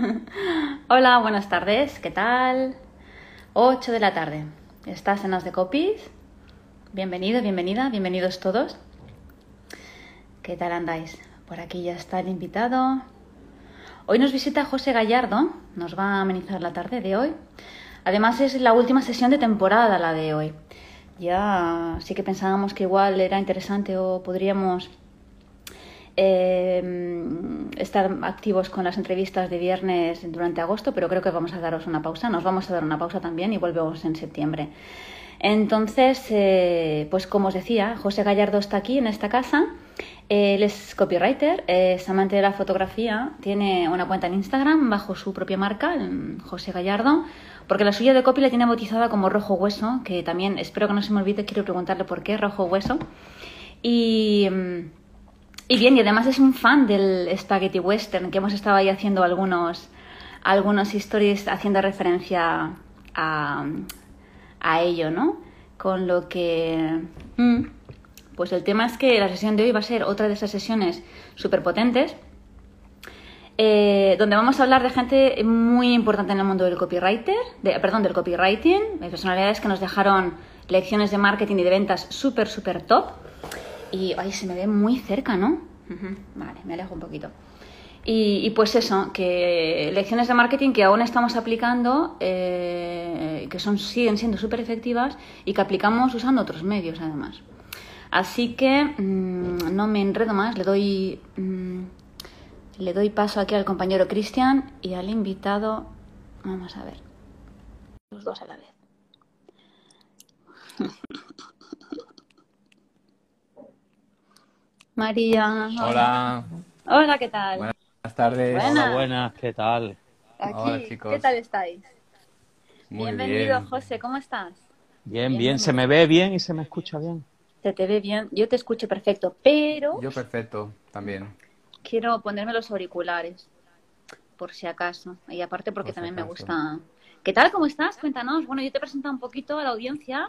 Hola, buenas tardes, ¿qué tal? 8 de la tarde. ¿Estás en las de copies? Bienvenido, bienvenida, bienvenidos todos. ¿Qué tal andáis? Por aquí ya está el invitado. Hoy nos visita José Gallardo, nos va a amenizar la tarde de hoy. Además es la última sesión de temporada la de hoy. Ya sí que pensábamos que igual era interesante o podríamos eh, estar activos con las entrevistas de viernes durante agosto, pero creo que vamos a daros una pausa. Nos vamos a dar una pausa también y volvemos en septiembre. Entonces, eh, pues como os decía, José Gallardo está aquí en esta casa. Él es copywriter, es amante de la fotografía, tiene una cuenta en Instagram bajo su propia marca, José Gallardo, porque la suya de copy la tiene bautizada como Rojo Hueso, que también espero que no se me olvide, quiero preguntarle por qué Rojo Hueso. Y, y bien, y además es un fan del Spaghetti Western, que hemos estado ahí haciendo algunos, algunos stories haciendo referencia a, a ello, ¿no? Con lo que... Mm, pues el tema es que la sesión de hoy va a ser otra de esas sesiones súper potentes, eh, donde vamos a hablar de gente muy importante en el mundo del copywriter, de, perdón, del copywriting, de personalidades que nos dejaron lecciones de marketing y de ventas súper, súper top. Y ay, se me ve muy cerca, ¿no? Vale, me alejo un poquito. Y, pues eso, que lecciones de marketing que aún estamos aplicando, eh, que son, siguen siendo súper efectivas y que aplicamos usando otros medios además. Así que mm, no me enredo más, le doy, mm, le doy paso aquí al compañero Cristian y al invitado. Vamos a ver. Los dos a la vez. María. Hola. Hola, ¿qué tal? Buenas tardes. Buenas. Hola, buenas, ¿qué tal? Aquí. Hola, chicos. ¿Qué tal estáis? Muy Bienvenido, bien. José, ¿cómo estás? Bien, bien, se me ve bien y se me escucha bien. Se te ve bien, yo te escucho perfecto, pero Yo perfecto, también. quiero ponerme los auriculares, por si acaso. Y aparte porque Por si también me gusta. ¿Qué tal? ¿Cómo estás? Cuéntanos. Bueno, yo te he presentado un poquito a la audiencia,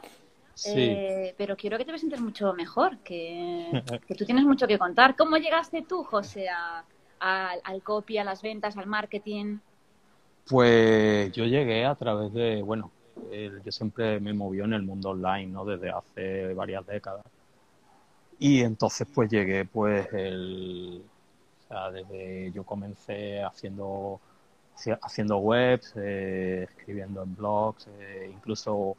Sí. eh, pero quiero que te presentes mucho mejor, que, que tú tienes mucho que contar. ¿Cómo llegaste tú, José, a- a- al copy, a las ventas, al marketing? Pues yo llegué a través de, bueno, yo siempre me movió en el mundo online, ¿no? Desde hace varias décadas. Y entonces pues llegué pues el, o sea, desde yo comencé haciendo haci- haciendo webs, eh, escribiendo en blogs, eh, incluso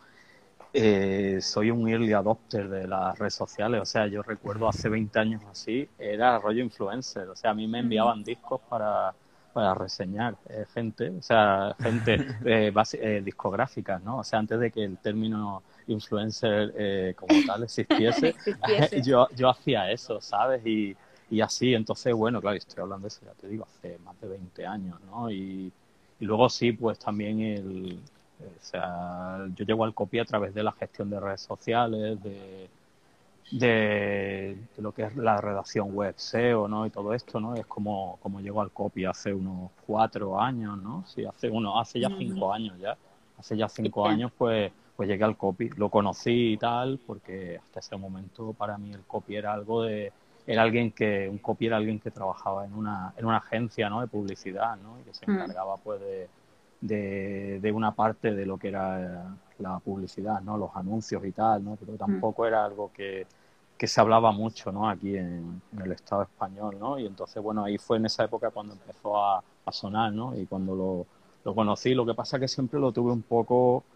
eh, soy un early adopter de las redes sociales, o sea, yo recuerdo hace 20 años así, era rollo influencer, o sea, a mí me enviaban discos para, para reseñar eh, gente, o sea, gente eh, basi- eh, discográfica, ¿no? O sea, antes de que el término influencer eh, como tal existiese, Existiese. yo, yo hacía eso, ¿sabes? Y, y así, entonces, bueno, claro, estoy hablando de eso, ya te digo, hace más de 20 años, ¿no? Y, y luego sí, pues también el, o sea, yo llego al copy a través de la gestión de redes sociales, de, de, de lo que es la redacción web SEO, ¿no? Y todo esto, ¿no? Es como, como llego al copy hace unos cuatro años, ¿no? Sí, hace uno, hace ya cinco años ya. Hace ya cinco años, pues, pues llegué al copy. Lo conocí y tal, porque hasta ese momento para mí el copy era algo de, era alguien que, un copy era alguien que trabajaba en una, en una agencia, ¿no? De publicidad, ¿no? Y que se Mm. encargaba, pues, de, de, de una parte de lo que era la publicidad, ¿no? Los anuncios y tal, ¿no? Pero tampoco era algo que, que se hablaba mucho, ¿no? Aquí en, en el Estado español, ¿no? Y entonces, bueno, ahí fue en esa época cuando empezó a, a sonar, ¿no? Y cuando lo, lo conocí, lo que pasa que siempre lo tuve un poco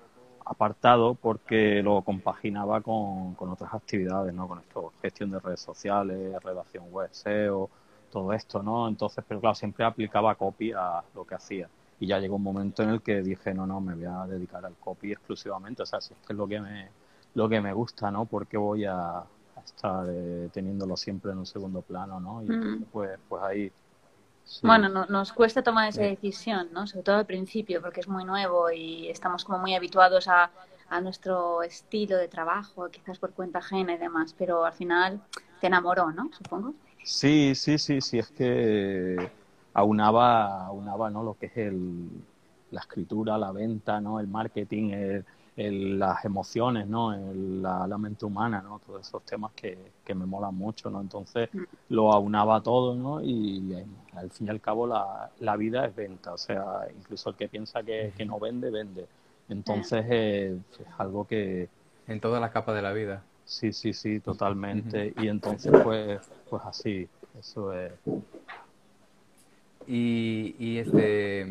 apartado porque lo compaginaba con, con otras actividades, ¿no? Con esto, gestión de redes sociales, redacción web, SEO, todo esto, ¿no? Entonces, pero claro, siempre aplicaba copy a lo que hacía. Y ya llegó un momento en el que dije, no, no, me voy a dedicar al copy exclusivamente, o sea, si es que es lo que me, lo que me gusta, ¿no? Porque voy a, a estar eh, teniéndolo siempre en un segundo plano, ¿no? Y Mm. pues, pues ahí. sí. Bueno, no- nos cuesta tomar esa decisión, ¿no? Sobre todo al principio, porque es muy nuevo y estamos como muy habituados a, a nuestro estilo de trabajo, quizás por cuenta ajena y demás, pero al final te enamoró, ¿no? Supongo. Sí, sí, sí, sí, es que aunaba, aunaba, ¿no? Lo que es el, la escritura, la venta, ¿no? El marketing, el, las emociones, ¿no? la, mente humana, ¿no? Todos esos temas que, que me molan mucho, ¿no? Entonces mm. lo aunaba todo, ¿no? Y, al fin y al cabo la, la, vida es venta, o sea, incluso el que piensa que, que no vende, vende. Entonces es algo que... En todas las capas de la vida. Sí, sí, sí, totalmente. Y entonces pues, pues así, eso es... Y, y este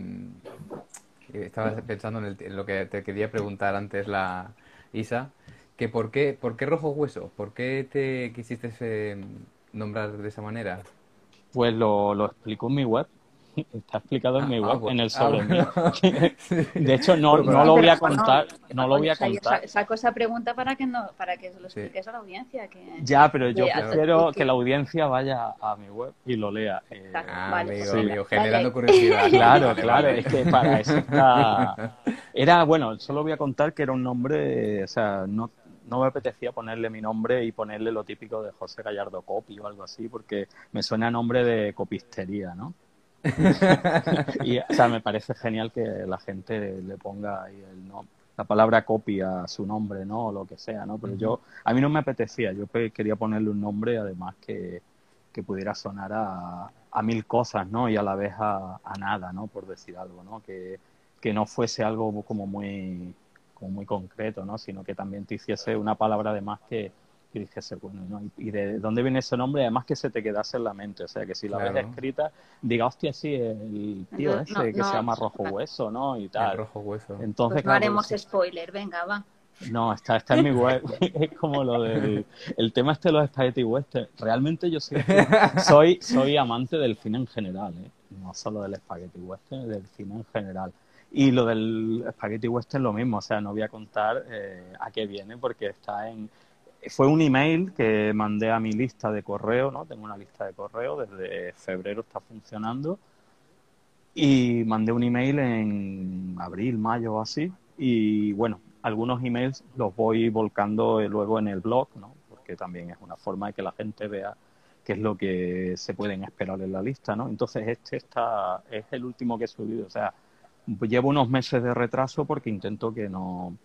estaba pensando en, lo que te quería preguntar antes la Isa, que por qué, por qué rojo hueso, por qué te quisiste eh, nombrar de esa manera. Pues lo, lo explico en mi web. Está explicado en mi ah, web, en el sobre ah, De hecho, no, no lo voy a contar. No, lo voy a contar. Saco esa pregunta para que no, para que lo expliques a la audiencia. Que, ya, pero yo prefiero que la audiencia vaya a mi web y lo lea. Eh, ah, amigo, generando curiosidad. Claro, claro, es que para eso está... Era, bueno, solo voy a contar que era un nombre, o sea, no no me apetecía ponerle mi nombre y ponerle lo típico de José Gallardo Copi o algo así, porque me suena a nombre de copistería, ¿no? y, o sea, me parece genial que la gente le ponga ahí el no, la palabra copia a su nombre, ¿no? O lo que sea, ¿no? Pero yo, a mí no me apetecía, yo quería ponerle un nombre además que, que pudiera sonar a, a, mil cosas, ¿no? Y a la vez a, a, nada, ¿no? Por decir algo, ¿no? Que, que no fuese algo como muy, como muy concreto, ¿no? Sino que también te hiciese una palabra además que, y dijese, bueno, ¿no? ¿Y de dónde viene ese nombre? Además que se te quedase en la mente, o sea, que si la ves escrita, diga, hostia, sí, el tío ese que se llama Rojo Hueso, ¿no? Y tal. rojo Hueso. Entonces, pues no haremos spoiler, venga, va. No, está, está en mi web. es como lo del el tema este de los spaghetti western. Realmente yo soy, soy, soy amante del cine en general, ¿eh? no solo del spaghetti western, del cine en general. Y lo del spaghetti western lo mismo, o sea, no voy a contar eh, a qué viene porque está en, fue un email que mandé a mi lista de correo, ¿no? Tengo una lista de correo, desde febrero está funcionando. Y mandé un email en abril, mayo o así. Y bueno, algunos emails los voy volcando luego en el blog, ¿no? Porque también es una forma de que la gente vea qué es lo que se pueden esperar en la lista, ¿no? Entonces este está, es el último que he subido. O sea, llevo unos meses de retraso porque intento que no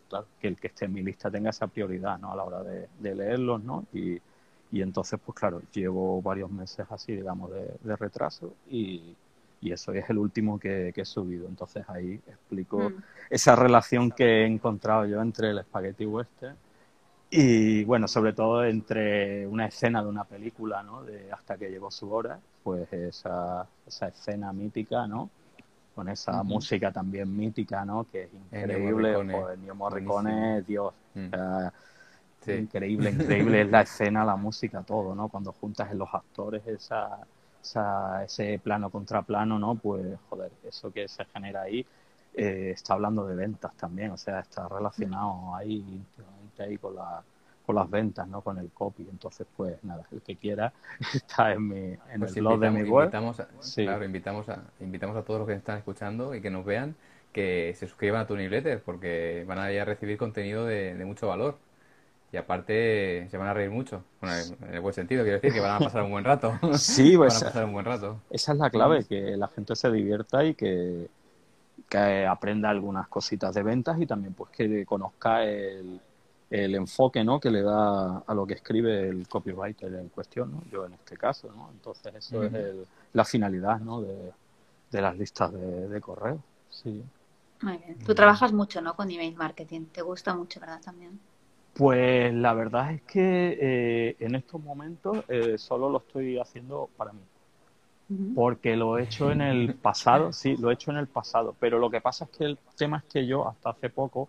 que el que esté en mi lista tenga esa prioridad ¿no? a la hora de, leerlos ¿no? y, y, entonces pues claro llevo varios meses así digamos de, retraso y, y, eso es el último que, he subido entonces ahí explico mm. esa relación que he encontrado yo entre el spaghetti western y bueno sobre todo entre una escena de una película ¿no? de hasta que llegó su hora pues esa, esa escena mítica no con esa música también mítica, ¿no? Que es increíble. Ennio Morricone, Dios. Mm. Increíble, increíble es la escena, la música, todo, ¿no? Cuando juntas en los actores esa, esa, ese plano contra plano, ¿no? Pues, joder, eso que se genera ahí eh, está hablando de ventas también, o sea, está relacionado ahí íntimamente ahí con la, las ventas, ¿no? Con el copy. Entonces, pues nada, el que quiera está en, mi, en pues el blog de mi web. Invitamos a, Claro, invitamos a, invitamos a todos los que están escuchando y que nos vean que se suscriban a tu newsletter porque van a, ir a recibir contenido de, mucho valor. Y aparte se van a reír mucho, en el buen sentido, quiero decir que van a pasar un buen rato. Sí, pues van a pasar un buen rato. Esa es la clave, que la gente se divierta y que, que aprenda algunas cositas de ventas y también pues que conozca el, el enfoque ¿no? que le da a lo que escribe el copywriter en cuestión, ¿no? yo en este caso. ¿no? Entonces, eso es la finalidad ¿no? de, las listas de, correo. Sí. Muy bien. Tú trabajas mucho ¿no? con email marketing. ¿Te gusta mucho, verdad? También. Pues la verdad es que eh, en estos momentos eh, solo lo estoy haciendo para mí. Porque lo he hecho en el pasado, sí, lo he hecho en el pasado. Pero lo que pasa es que el tema es que yo hasta hace poco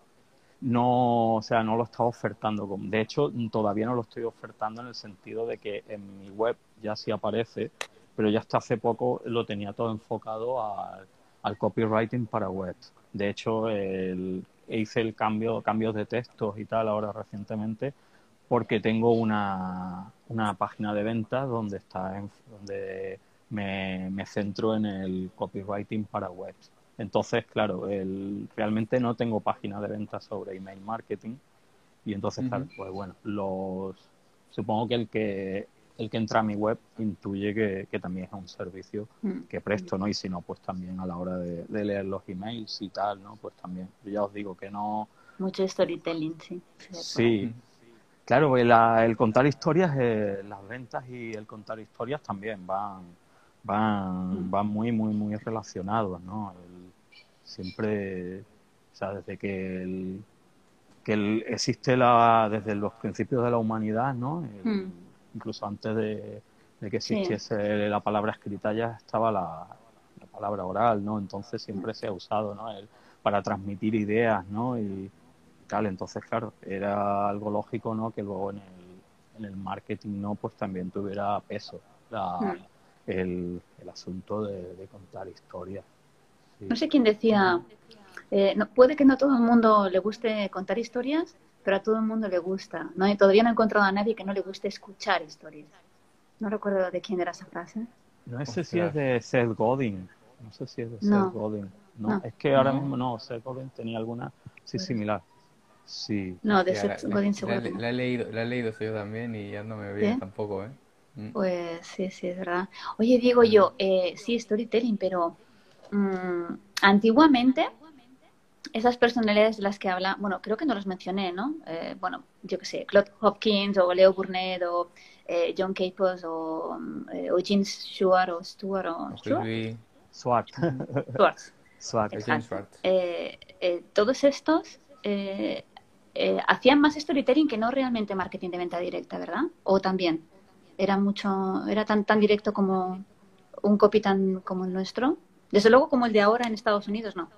no, o sea, no lo estaba ofertando. De hecho, todavía no lo estoy ofertando en el sentido de que en mi web ya sí aparece, pero ya hasta hace poco lo tenía todo enfocado al, copywriting para web. De hecho, hice el cambio, cambios de textos y tal ahora recientemente porque tengo una, una página de ventas donde está donde me, me centro en el copywriting para web. Entonces, claro, el, realmente no tengo página de venta sobre email marketing y entonces, claro, pues bueno, los supongo que el que el que entra a mi web intuye que, también es un servicio mm. que presto, ¿no? Y si no, pues también a la hora de, leer los emails y tal, ¿no? Pues también, yo ya os digo que no, mucho storytelling, sí. Sí, claro, el, el contar historias, eh, las ventas y el contar historias también van, van, mm. van muy, muy, muy relacionados, ¿no? Siempre, o sea, desde que el, que existe la, desde los principios de la humanidad, ¿no? Mm. Incluso antes de, que existiese la palabra escrita ya estaba la, palabra oral, ¿no? Entonces siempre se ha usado, ¿no? El, para transmitir ideas, ¿no? Y tal, entonces claro, era algo lógico, ¿no? Que luego en el, en el marketing, ¿no? Pues también tuviera peso mm. el, el, asunto de, contar historias. No sé quién decía, eh, no, puede que no a todo el mundo le guste contar historias, pero a todo el mundo le gusta. ¿no? Y todavía no he encontrado a nadie que no le guste escuchar historias. No recuerdo de quién era esa frase. No sé si es de Seth Godin. No sé si es de Seth Godin. No, es que ahora mismo no, Seth Godin tenía alguna sí pues similar. Sí. No, de Seth Godin seguro. La, he leído, la he leído yo también y ya no me veo tampoco, ¿eh? Mm. Pues sí, sí, es verdad. Oye, digo yo, eh, sí, storytelling, pero mm, antiguamente esas personalidades de las que habla, bueno, creo que no los mencioné, ¿no? Eh, bueno, yo qué sé, Claude Hopkins o Leo Burnett o eh, John Capos o, eh, o James Stewart o Stewart o Stewart. Swart. Swart. todos estos hacían más storytelling que no realmente marketing de venta directa, ¿verdad? O también era mucho, era tan tan directo como un copy tan como el nuestro. Desde luego como el de ahora en Estados Unidos, no.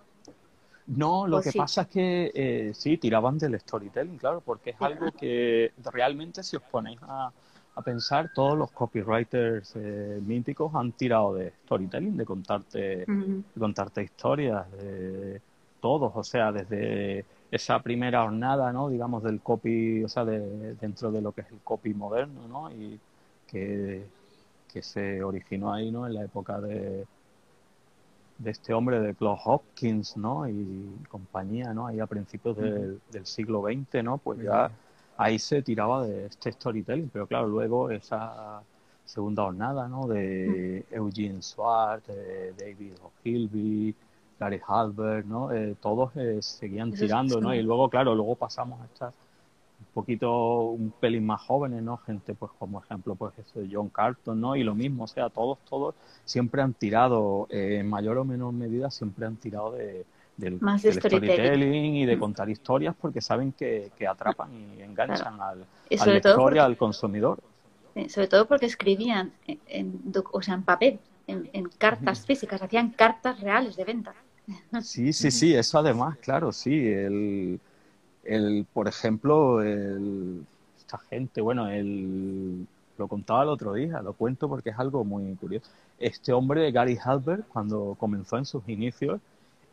No, lo que pasa es que eh, sí, tiraban del storytelling, claro, porque es algo que realmente si os ponéis a, pensar, todos los copywriters eh, míticos han tirado de storytelling, de contarte, contarte historias, de todos, o sea, desde esa primera jornada, ¿no? Digamos, del copy, o sea, de, dentro de lo que es el copy moderno, ¿no? Y que, que se originó ahí, ¿no? En la época de, de este hombre de Claude Hopkins, ¿no? Y compañía, ¿no? Ahí a principios del, siglo XX, ¿no? Pues ya ahí se tiraba de este storytelling, pero claro, luego esa segunda jornada, ¿no? De Eugene Swart, de David O'Hilby, Gary Halbert, ¿no? Eh, todos eh, seguían tirando, ¿no? Y luego, claro, luego pasamos a estas poquito, un pelín más jóvenes, ¿no? Gente, pues como ejemplo, pues eso de John Carlton, ¿no? Y lo mismo, o sea, todos, todos siempre han tirado, eh, en mayor o menor medida, siempre han tirado de, del, storytelling. y de mm. contar historias porque saben que, atrapan y enganchan al, lector y al consumidor. sobre todo porque escribían en, o sea, en papel, en, en cartas físicas, hacían cartas reales de venta. Sí, sí, sí, eso además, claro, sí, el el, por ejemplo, el, esta gente, bueno, el, lo contaba el otro día, lo cuento porque es algo muy curioso. Este hombre, Gary Halbert, cuando comenzó en sus inicios,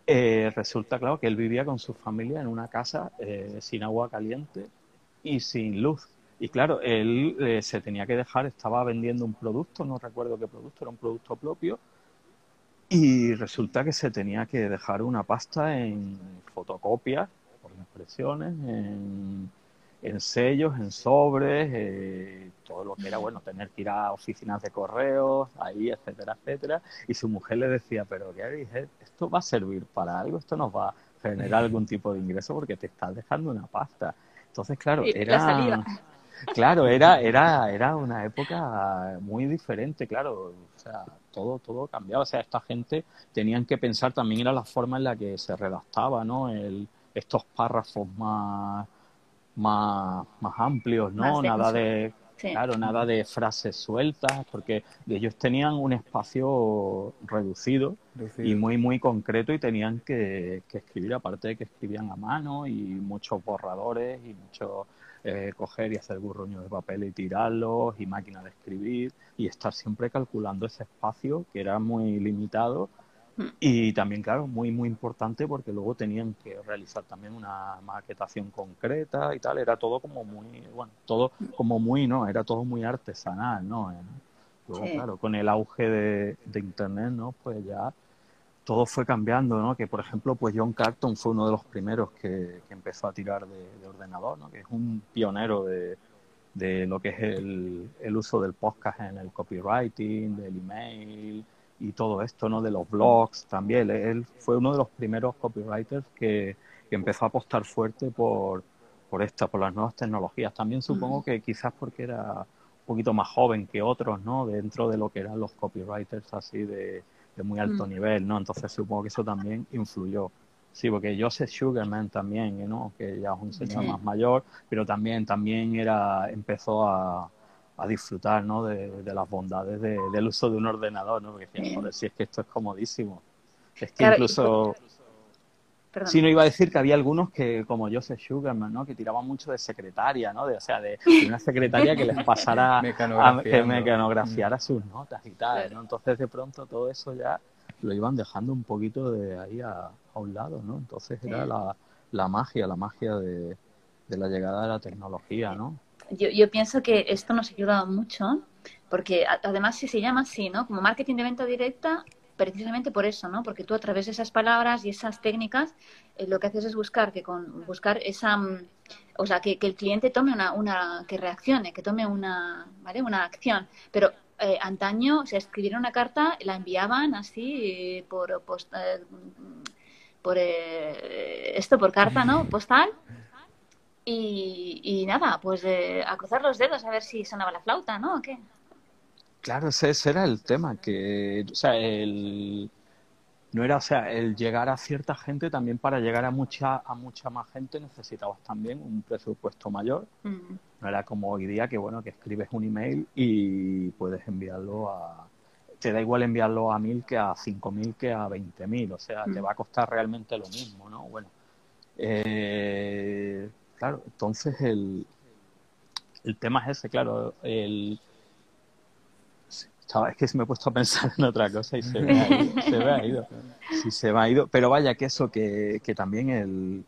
eh, resulta claro que él vivía con su familia en una casa eh, sin agua caliente y sin luz. Y claro, él eh, se tenía que dejar, estaba vendiendo un producto, no recuerdo qué producto, era un producto propio, y resulta que se tenía que dejar una pasta en fotocopias impresiones, en, en sellos, en sobres, eh, todo lo que era, bueno, tener que ir a oficinas de correos, ahí, etcétera, etcétera. Y su mujer le decía, pero Gary, esto va a servir para algo, esto nos va a generar algún tipo de ingreso porque te estás dejando una pasta. Entonces, claro, era... Claro, era, era, era una época muy diferente, claro, o sea, todo, todo cambiaba, o sea, esta gente tenían que pensar también era la forma en la que se redactaba, ¿no? El, estos párrafos más, más, más amplios, ¿no? nada de, claro, nada de frases sueltas, porque ellos tenían un espacio reducido, y muy, muy concreto y tenían que, escribir, aparte de que escribían a mano y muchos borradores y mucho eh, coger y hacer burroños de papel y tirarlos y máquina de escribir y estar siempre calculando ese espacio que era muy limitado y también, claro, muy, muy importante porque luego tenían que realizar también una maquetación concreta y tal. Era todo como muy, bueno, todo como muy, ¿no? Era todo muy artesanal, ¿no? Luego, claro, con el auge de, Internet, ¿no? Pues ya todo fue cambiando, ¿no? Que, por ejemplo, pues John Carton fue uno de los primeros que, empezó a tirar de, ordenador, ¿no? Que es un pionero de, de lo que es el, el uso del podcast en el copywriting, del email, y todo esto, ¿no? De los blogs también. Él fue uno de los primeros copywriters que, empezó a apostar fuerte por, por esta, por las nuevas tecnologías. También supongo que quizás porque era un poquito más joven que otros, ¿no? Dentro de lo que eran los copywriters así de, de muy alto nivel, ¿no? Entonces supongo que eso también influyó. Sí, porque Joseph Sugarman también, ¿no? Que ya es un señor más mayor, pero también, también era, empezó a, a disfrutar, ¿no? De, de las bondades de, del uso de un ordenador, ¿no? Porque decía, joder, si es que esto es comodísimo. Es que incluso... Sí, no iba a decir que había algunos que, como Joseph Sugarman, ¿no? Que tiraban mucho de secretaria, ¿no? De, o sea, de, una secretaria que les pasara a que mecanografiara sus notas y tal, ¿no? Entonces, de pronto, todo eso ya lo iban dejando un poquito de ahí a, a un lado, ¿no? Entonces era la, la magia, la magia de, de, la llegada de la tecnología, ¿no? Yo, yo pienso que esto nos ha ayudado mucho, porque además si se llama así, ¿no? Como marketing de venta directa, precisamente por eso, ¿no? Porque tú a través de esas palabras y esas técnicas eh, lo que haces es buscar que con buscar esa mm, o sea, que, que el cliente tome una, una que reaccione, que tome una, ¿vale? Una acción, pero eh, antaño se escribiera una carta, la enviaban así eh, por post, eh, por eh, esto por carta, ¿no? Postal. Y, y nada, pues eh, a cruzar los dedos a ver si sonaba la flauta, ¿no? ¿O qué? Claro, ese, ese era el tema, que, o sea, el, no era, o sea, el llegar a cierta gente también para llegar a mucha, a mucha más gente necesitabas también un presupuesto mayor. Mm. No era como hoy día que, bueno, que escribes un email y puedes enviarlo a, te da igual enviarlo a mil que a cinco mil que a veinte mil, o sea, te mm. va a costar realmente lo mismo, ¿no? Bueno, eh, claro, entonces el, el tema es ese, claro, el, es que se me he puesto a pensar en otra cosa y se me ha ido, se me ha ido. Se me ha ido. Pero vaya que eso, que, que también el,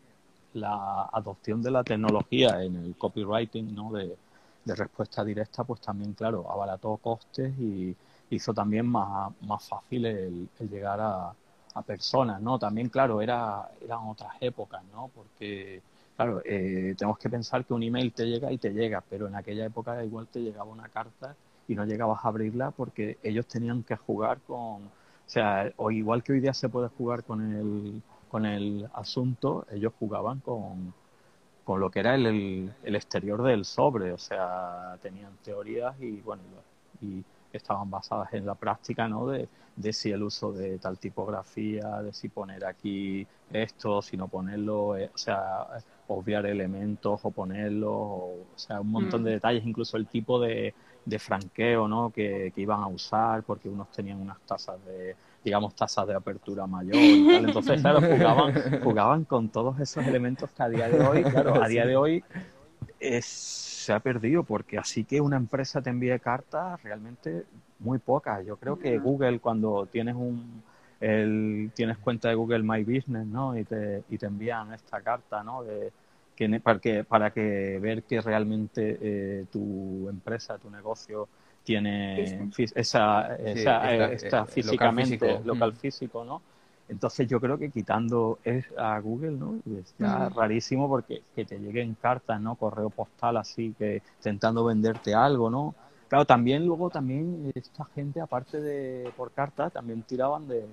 la adopción de la tecnología en el copywriting, ¿no? De, de respuesta directa, pues también, claro, abarató costes y, hizo también más, más fácil el, llegar a, a, personas, ¿no? También, claro, era, eran otras épocas, ¿no? Porque, claro, eh, tenemos que pensar que un email te llega y te llega, pero en aquella época igual te llegaba una carta y no llegabas a abrirla porque ellos tenían que jugar con, o sea, o igual que hoy día se puede jugar con el, con el asunto, ellos jugaban con, con lo que era el, el, exterior del sobre, o sea, tenían teorías y, bueno, y estaban basadas en la práctica, ¿no? De, de si el uso de tal tipografía, de si poner aquí esto, si no ponerlo, eh, o sea, obviar elementos o ponerlo, o, sea, un montón mm. de detalles, incluso el tipo de, de franqueo, ¿no? Que, que, iban a usar, porque unos tenían unas tasas de, digamos, tasas de apertura mayor y tal. Entonces, claro, jugaban, jugaban con todos esos elementos que a día de hoy, claro, a día de hoy es se ha perdido porque así que una empresa te envíe cartas, realmente muy pocas. Yo creo que Google cuando tienes un el, tienes cuenta de Google My Business, ¿no? Y te, y te envían esta carta, ¿no? De, que, para que para que ver que realmente eh, tu empresa, tu negocio tiene esa, esa eh, está, físicamente local físico, ¿no? Entonces yo creo que quitando es a Google, ¿no? Es ya rarísimo porque que te lleguen cartas, ¿no? Correo postal así que intentando venderte algo, ¿no? Claro, también luego también esta gente, aparte de por carta, también tiraban de,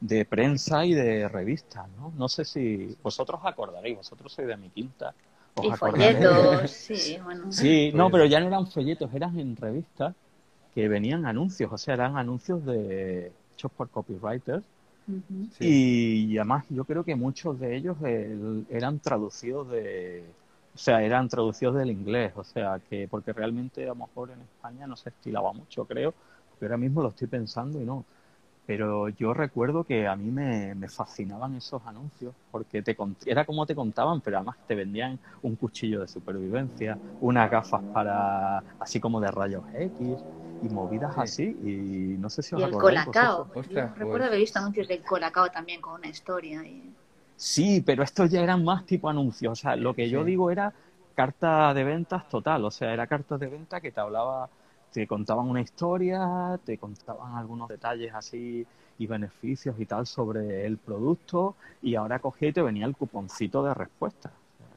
de prensa y de revistas, ¿no? No sé si vosotros acordaréis, vosotros sois de mi quinta. y folletos, sí, bueno. Sí, no, pero ya no eran folletos, eran en revistas que venían anuncios, o sea, eran anuncios de hechos por copywriters y, además yo creo que muchos de ellos eran traducidos de, o sea, eran traducidos del inglés, o sea, que porque realmente a lo mejor en España no se estilaba mucho, creo, pero ahora mismo lo estoy pensando y no. Pero yo recuerdo que a mí me, me fascinaban esos anuncios, porque te, era como te contaban, pero además te vendían un cuchillo de supervivencia, unas gafas para, así como de rayos X, y movidas así y no sé si os y el colacao. recuerdo pues. haber visto anuncios del colacao también con una historia y... sí pero estos ya eran más tipo anuncios o sea lo que yo digo era carta de ventas total. O sea era carta de venta que te hablaba te contaban una historia te contaban algunos detalles así y beneficios y tal sobre el producto y ahora cogía y te venía el cuponcito de respuesta.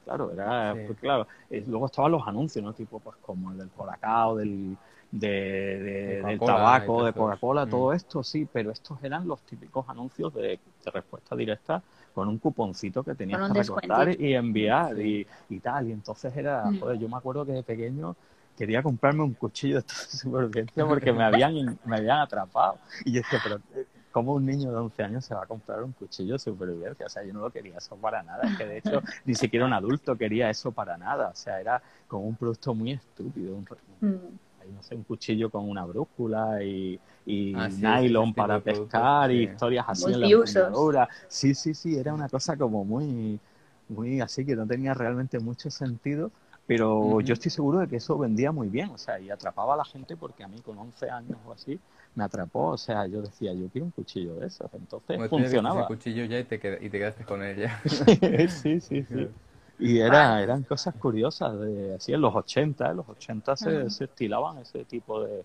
Claro era pues, claro luego estaban los anuncios no tipo pues como el del colacao del de, De del tabaco, de Coca-Cola, eso. todo Mm. esto sí, pero estos eran los típicos anuncios de, de respuesta directa con un cuponcito que tenías que recortar descuentito. y enviar y, y tal. Y entonces era, Mm. joder, yo me acuerdo que de pequeño quería comprarme un cuchillo de supervivencia porque me habían, me habían atrapado. Y yo decía, pero eh, ¿cómo un niño de 11 años se va a comprar un cuchillo de supervivencia? O sea, yo no lo quería eso para nada. Es que de hecho ni siquiera un adulto quería eso para nada. O sea, era como un producto muy estúpido. Un, Mm. No sé, un cuchillo con una brújula y, y Ah, sí, nylon para pescar y sí. historias así en la Multiusos. Sí, sí, sí, era una cosa como muy, muy así que no tenía realmente mucho sentido, pero yo estoy seguro de que eso vendía muy bien, o sea, y atrapaba a la gente porque a mí con 11 años o así me atrapó, o sea, yo decía, yo quiero un cuchillo de esos, entonces funcionaba. ese cuchillo ya y te, qued- y te quedaste con él ya. sí, sí, sí. Y era, eran cosas curiosas, de, así en los 80, en los 80 se, se estilaban ese tipo de,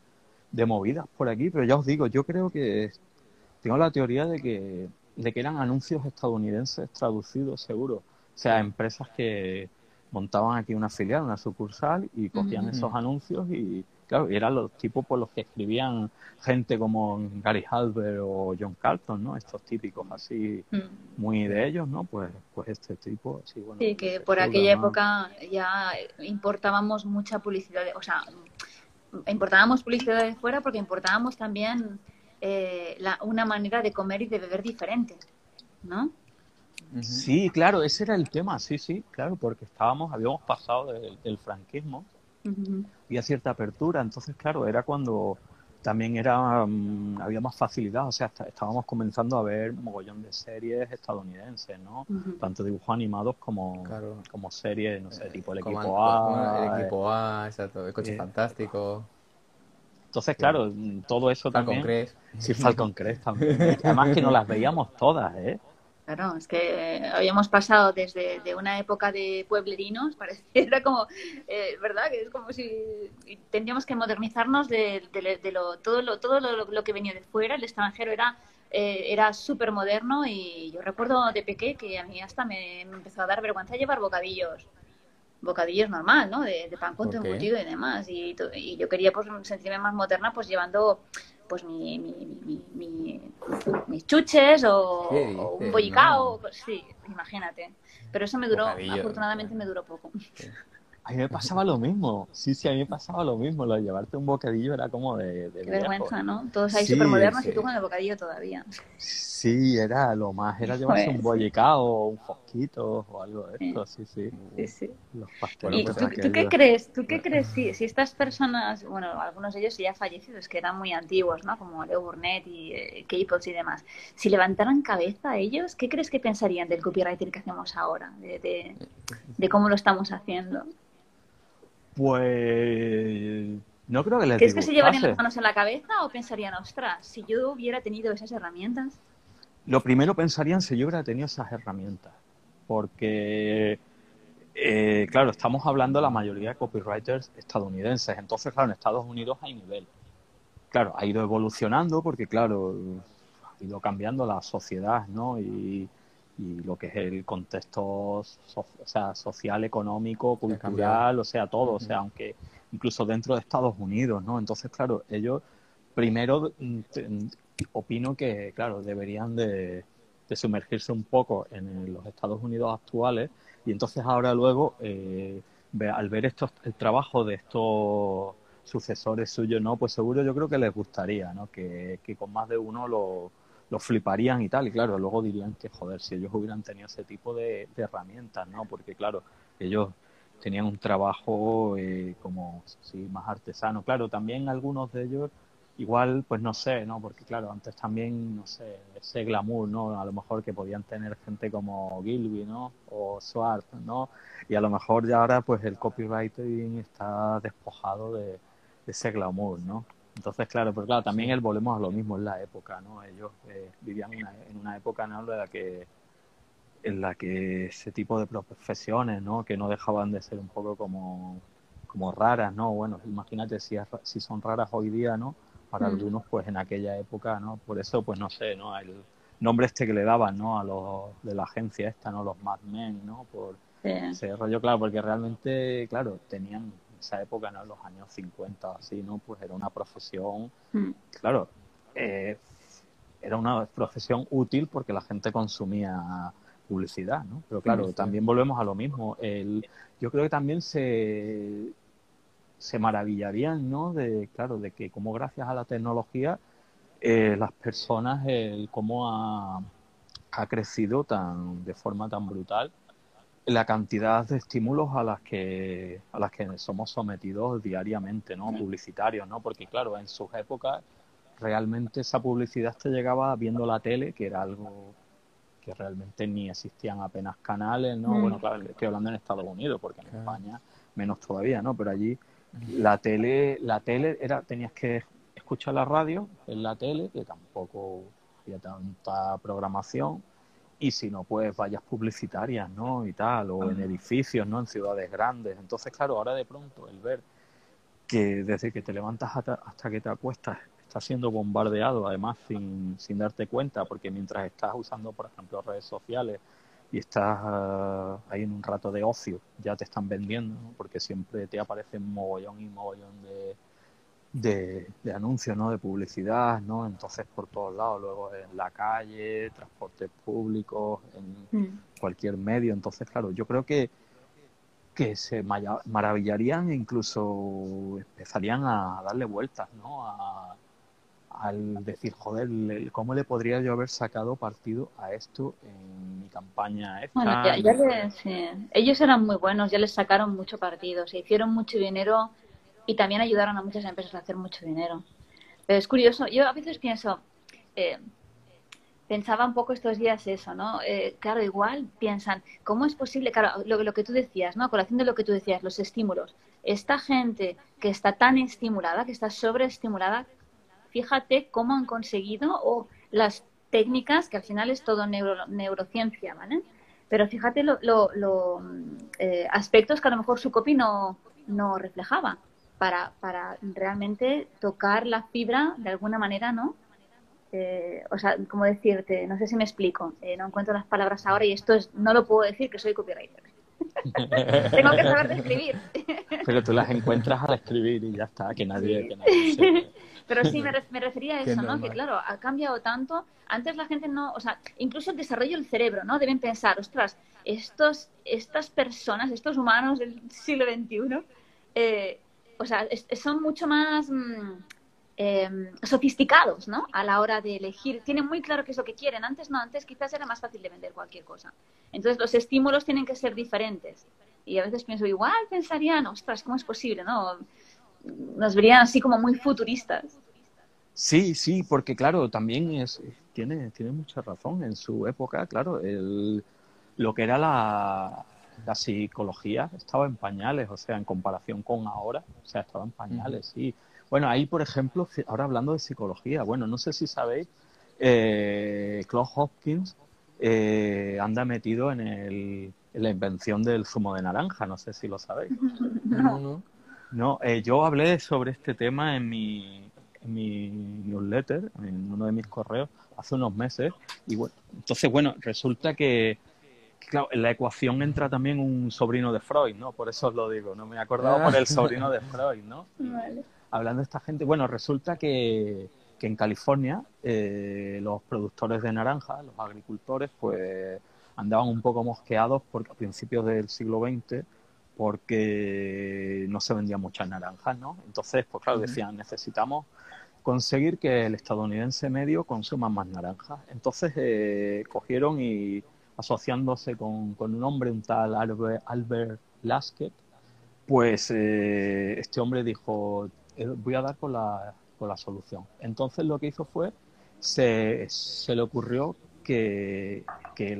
de movidas por aquí, pero ya os digo, yo creo que tengo la teoría de que, de que eran anuncios estadounidenses traducidos seguro, o sea, empresas que montaban aquí una filial, una sucursal y cogían esos anuncios y claro, y eran los tipos por los que escribían gente como Gary Halbert o John Carlton, ¿no? Estos típicos así Mm. muy de ellos, ¿no? Pues, pues este tipo, sí, bueno. Sí, que pues, por aquella ¿no? época ya importábamos mucha publicidad, de- o sea, importábamos publicidad de fuera porque importábamos también eh, la, una manera de comer y de beber diferente, ¿no? Sí, claro, ese era el tema, sí, sí, claro, porque estábamos, habíamos pasado del, del franquismo Ujú. y a cierta apertura, entonces, claro, era cuando también era, mm, había más facilidad, o sea, está- estábamos comenzando a ver mogollón de series estadounidenses, ¿no? Tanto dibujos animados como, Claro. como series, no sé, tipo el equipo A. el equipo A, exacto, el coche eh, fantástico, Entonces, claro, todo eso Falcon también. Crest. Sí, Falcon Crest también. Además que no las veíamos todas, ¿eh? Claro, es que eh, habíamos pasado desde de una época de pueblerinos, parece, era como, eh, ¿verdad? Que es como si tendríamos que modernizarnos de, de- de lo, todo, lo, todo lo, lo que venía de fuera, el extranjero era, eh, era súper moderno y yo recuerdo de pequeño que a mí hasta me, me empezó a dar vergüenza llevar bocadillos, bocadillos normal, ¿no? De, de pan con ¿Por qué? embutido y demás y yo quería pues sentirme más moderna pues llevando pues mi, mi, mi- mi- mis chuches o, ¿Qué o un bollicao, No. pues sí, imagínate. Pero eso me duró, Bocadillo. afortunadamente me duró poco. A mí me pasaba lo mismo. Sí, sí, a mí me pasaba lo mismo. Lo de llevarte un bocadillo era como de, de Qué vergüenza, ¿no? Todos ahí Sí, súper modernos sí. y tú con el bocadillo todavía. Sí, era lo más. Era llevarse un bollicao o un fosquito o algo de esto. Sí, sí. Sí, sí. Los ¿Y pastelitos tú, tú qué crees? ¿Tú qué crees si, si estas personas, bueno, algunos de ellos ya fallecidos, que eran muy antiguos, ¿no? Como Leo Burnett y eh, Caples y demás, si levantaran cabeza a ellos, ¿qué crees que pensarían del copywriting que hacemos ahora? De, de, de cómo lo estamos haciendo. Pues no creo que les ¿Crees que se llevarían las manos en la cabeza o pensarían, ostras, si yo hubiera tenido esas herramientas? Lo primero pensarían si yo hubiera tenido esas herramientas. Porque, eh, claro, estamos hablando de la mayoría de copywriters estadounidenses. Entonces, claro, en Estados Unidos hay nivel. Claro, ha ido evolucionando porque, claro, ha ido cambiando la sociedad, ¿no? Y, y lo que es el contexto so- o sea, social, económico, cultural, o sea, todo. O sea, aunque incluso dentro de Estados Unidos, ¿no? Entonces, claro, ellos primero mm, te- opino que, claro, deberían de, de sumergirse un poco en los Estados Unidos actuales y entonces ahora luego, eh, al ver estos, el trabajo de estos sucesores suyos, ¿no? Pues seguro yo creo que les gustaría, ¿no? Que, que con más de uno lo, lo fliparían y tal, y claro, luego dirían que, joder, si ellos hubieran tenido ese tipo de, herramientas, ¿no? Porque, claro, ellos tenían un trabajo eh, como, sí, más artesano. Claro, también algunos de ellos igual, pues no sé, ¿no? Porque claro, antes también, no sé, ese glamour, ¿no? A lo mejor que podían tener gente como Gilby, ¿no? O Schwartz, ¿no? Y a lo mejor ya ahora, pues el copywriting está despojado de, de ese glamour, ¿no? Entonces, claro, pero claro, también el volvemos a lo mismo en la época, ¿no? Ellos eh, vivían una- en una época, ¿no? En la que en la que ese tipo de profesiones, ¿no? Que no dejaban de ser un poco como, como raras, ¿no? Bueno, imagínate si, es si son raras hoy día, ¿no? Para Mm. algunos, pues en aquella época, ¿no? Por eso, pues no sé, ¿no? El nombre este que le daban, ¿no? A los de la agencia esta, ¿no? Los Mad Men, ¿no? Por Sí. ese rollo, claro, porque realmente, claro, tenían esa época, ¿no? En los años 50, así, ¿no? Pues era una profesión, mm. claro, eh, era una profesión útil porque la gente consumía publicidad, ¿no? Pero claro, también volvemos a lo mismo. El, yo creo que también se, se maravillarían, ¿no? De, claro, de que como gracias a la tecnología eh, las personas, el cómo ha, ha, crecido tan de forma tan brutal la cantidad de estímulos a las que a las que somos sometidos diariamente, ¿no? Publicitarios, ¿no? Porque claro, en sus épocas realmente esa publicidad te llegaba viendo la tele, que era algo que realmente ni existían apenas canales, ¿no? Mm. Bueno, claro, estoy hablando en Estados Unidos, porque en España menos todavía, ¿no? Pero allí la tele, la tele era, tenías que escuchar la radio en la tele, que tampoco había tanta programación, y si no, pues vallas publicitarias, ¿no? Y tal, o en edificios, ¿no? En ciudades grandes. Entonces, claro, ahora de pronto el ver que desde que te levantas hasta que te acuestas está siendo bombardeado, además sin, sin darte cuenta, porque mientras estás usando, por ejemplo, redes sociales y estás ah, ahí en un rato de ocio, ya te están vendiendo, porque siempre te aparecen mogollón y mogollón de, de, anuncios, ¿no? De publicidad, ¿no? Entonces, por todos lados, luego en la calle, transportes públicos, en mm. cualquier medio. Entonces, claro, yo creo que que se maravillarían e incluso empezarían a darle vueltas, ¿no? A, al decir, joder, ¿cómo le podría yo haber sacado partido a esto en mi campaña? Bueno, ya, ya ellos eran muy buenos, ya les sacaron mucho partido, se hicieron mucho dinero y también ayudaron a muchas empresas a hacer mucho dinero. Pero es curioso, yo a veces pienso, eh, pensaba un poco estos días eso, ¿no? Eh, claro, igual piensan, ¿cómo es posible? Claro, lo, lo que tú decías, ¿no? A colación de lo que tú decías, los estímulos. Esta gente que está tan estimulada, que está sobreestimulada, fíjate cómo han conseguido o las técnicas, que al final es todo neurociencia, ¿vale? Pero fíjate los lo, eh, aspectos que a lo mejor su copy no, no reflejaba para, para realmente tocar la fibra de alguna manera, ¿no? Eh, o sea, ¿cómo decirte? No sé si me explico. Eh, no encuentro las palabras ahora y esto es, no lo puedo decir que soy copywriter. Tengo que saber escribir. Pero tú las encuentras al escribir y ya está, que nadie, Pero sí, me, me refería a eso, ¿no? Que claro, ha cambiado tanto. Antes la gente no, o sea, incluso el desarrollo del cerebro, ¿no? Deben pensar, ostras, estos, estas personas, estos humanos del siglo XXI, eh, o sea, son mucho más mm, em, sofisticados, ¿no? A la hora de elegir. Tienen muy claro qué es lo que quieren. Antes no, antes quizás era más fácil de vender cualquier cosa. Entonces los estímulos tienen que ser diferentes. Y a veces pienso, igual pensarían, ostras, ¿cómo es posible, no? nos verían así como muy futuristas. Sí, sí, porque claro, también es, tiene, tiene mucha razón. En su época, claro, el, lo que era la, la psicología estaba en pañales, o sea, en comparación con ahora, o sea, estaba en pañales, sí. Bueno, ahí, por ejemplo, ahora hablando de psicología, bueno, no sé si sabéis, eh, Claude Hopkins eh, anda metido en, el, en la invención del zumo de naranja, no sé si lo sabéis. no. no. No, eh, yo hablé sobre este tema en mi, en mi newsletter, en uno de mis correos, hace unos meses. Y bueno, entonces, bueno, resulta que, claro, en la ecuación entra también un sobrino de Freud, ¿no? Por eso os lo digo, no me he acordado por el sobrino de Freud, ¿no? Vale. Hablando de esta gente, bueno, resulta que, que en California eh, los productores de naranja, los agricultores, pues andaban un poco mosqueados porque a principios del siglo XX porque no se vendían muchas naranjas, ¿no? Entonces, pues claro, decían, necesitamos conseguir que el estadounidense medio consuma más naranjas. Entonces, eh, cogieron y asociándose con, un hombre, un tal Albert, Albert Lasket, pues eh, este hombre dijo, eh, voy a dar con la, con la solución. Entonces lo que hizo fue, se, le ocurrió que, que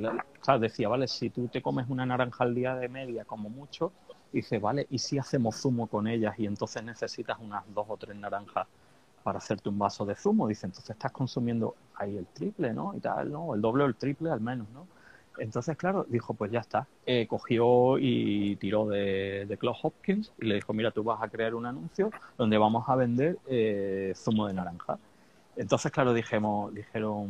decía, vale, si tú te comes una naranja al día de media como mucho, dice, vale, ¿y si hacemos zumo con ellas y entonces necesitas unas dos o tres naranjas para hacerte un vaso de zumo? Dice, entonces estás consumiendo ahí el triple, ¿no? Y tal, ¿no? El doble o el triple al menos, ¿no? Entonces, claro, dijo, pues ya está. Eh, cogió y tiró de, de Claude Hopkins y le dijo, mira, tú vas a crear un anuncio donde vamos a vender eh, zumo de naranja. Entonces, claro, dijimos, dijeron,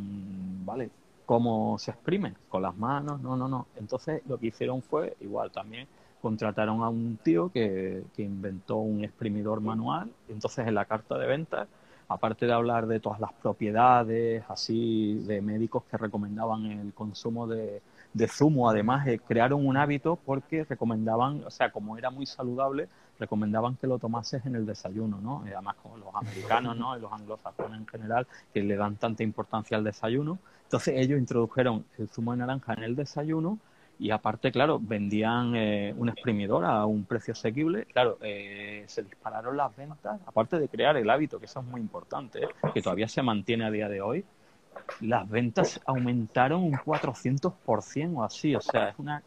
vale, ¿cómo se exprime? ¿Con las manos? No, no, no. Entonces, lo que hicieron fue, igual también, contrataron a un tío que, que inventó un exprimidor manual. Entonces en la carta de ventas, aparte de hablar de todas las propiedades, así de médicos que recomendaban el consumo de, de zumo, además eh, crearon un hábito porque recomendaban, o sea, como era muy saludable, recomendaban que lo tomases en el desayuno, ¿no? Además como los americanos, ¿no? Y los anglosajones en general, que le dan tanta importancia al desayuno. Entonces ellos introdujeron el zumo de naranja en el desayuno y aparte, claro, vendían eh, un exprimidor a un precio asequible. Claro, eh, se dispararon las ventas, aparte de crear el hábito, que eso es muy importante, ¿eh? que todavía se mantiene a día de hoy. Las ventas aumentaron un 400% o así, o sea, es una,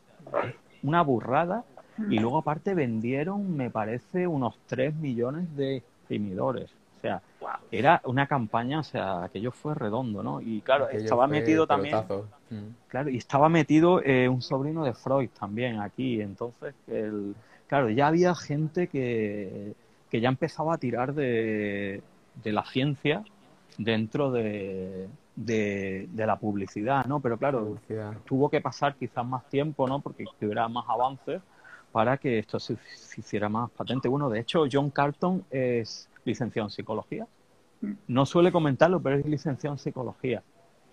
una burrada. Y luego aparte vendieron, me parece, unos 3 millones de exprimidores. O sea, era una campaña, o sea, aquello fue redondo, ¿no? Y claro, Aquello estaba metido también... pelotazo. Mm. Claro, y estaba metido eh, un sobrino de Freud también aquí. Entonces, el, claro, ya había gente que, que ya empezaba a tirar de, de la ciencia dentro de, de, de la publicidad, ¿no? Pero claro, Publicidad. tuvo que pasar quizás más tiempo, ¿no? Porque hubiera más avances para que esto se, se hiciera más patente. Bueno, de hecho, John Carton es licenciado en psicología. No suele comentarlo, pero es licenciado en psicología.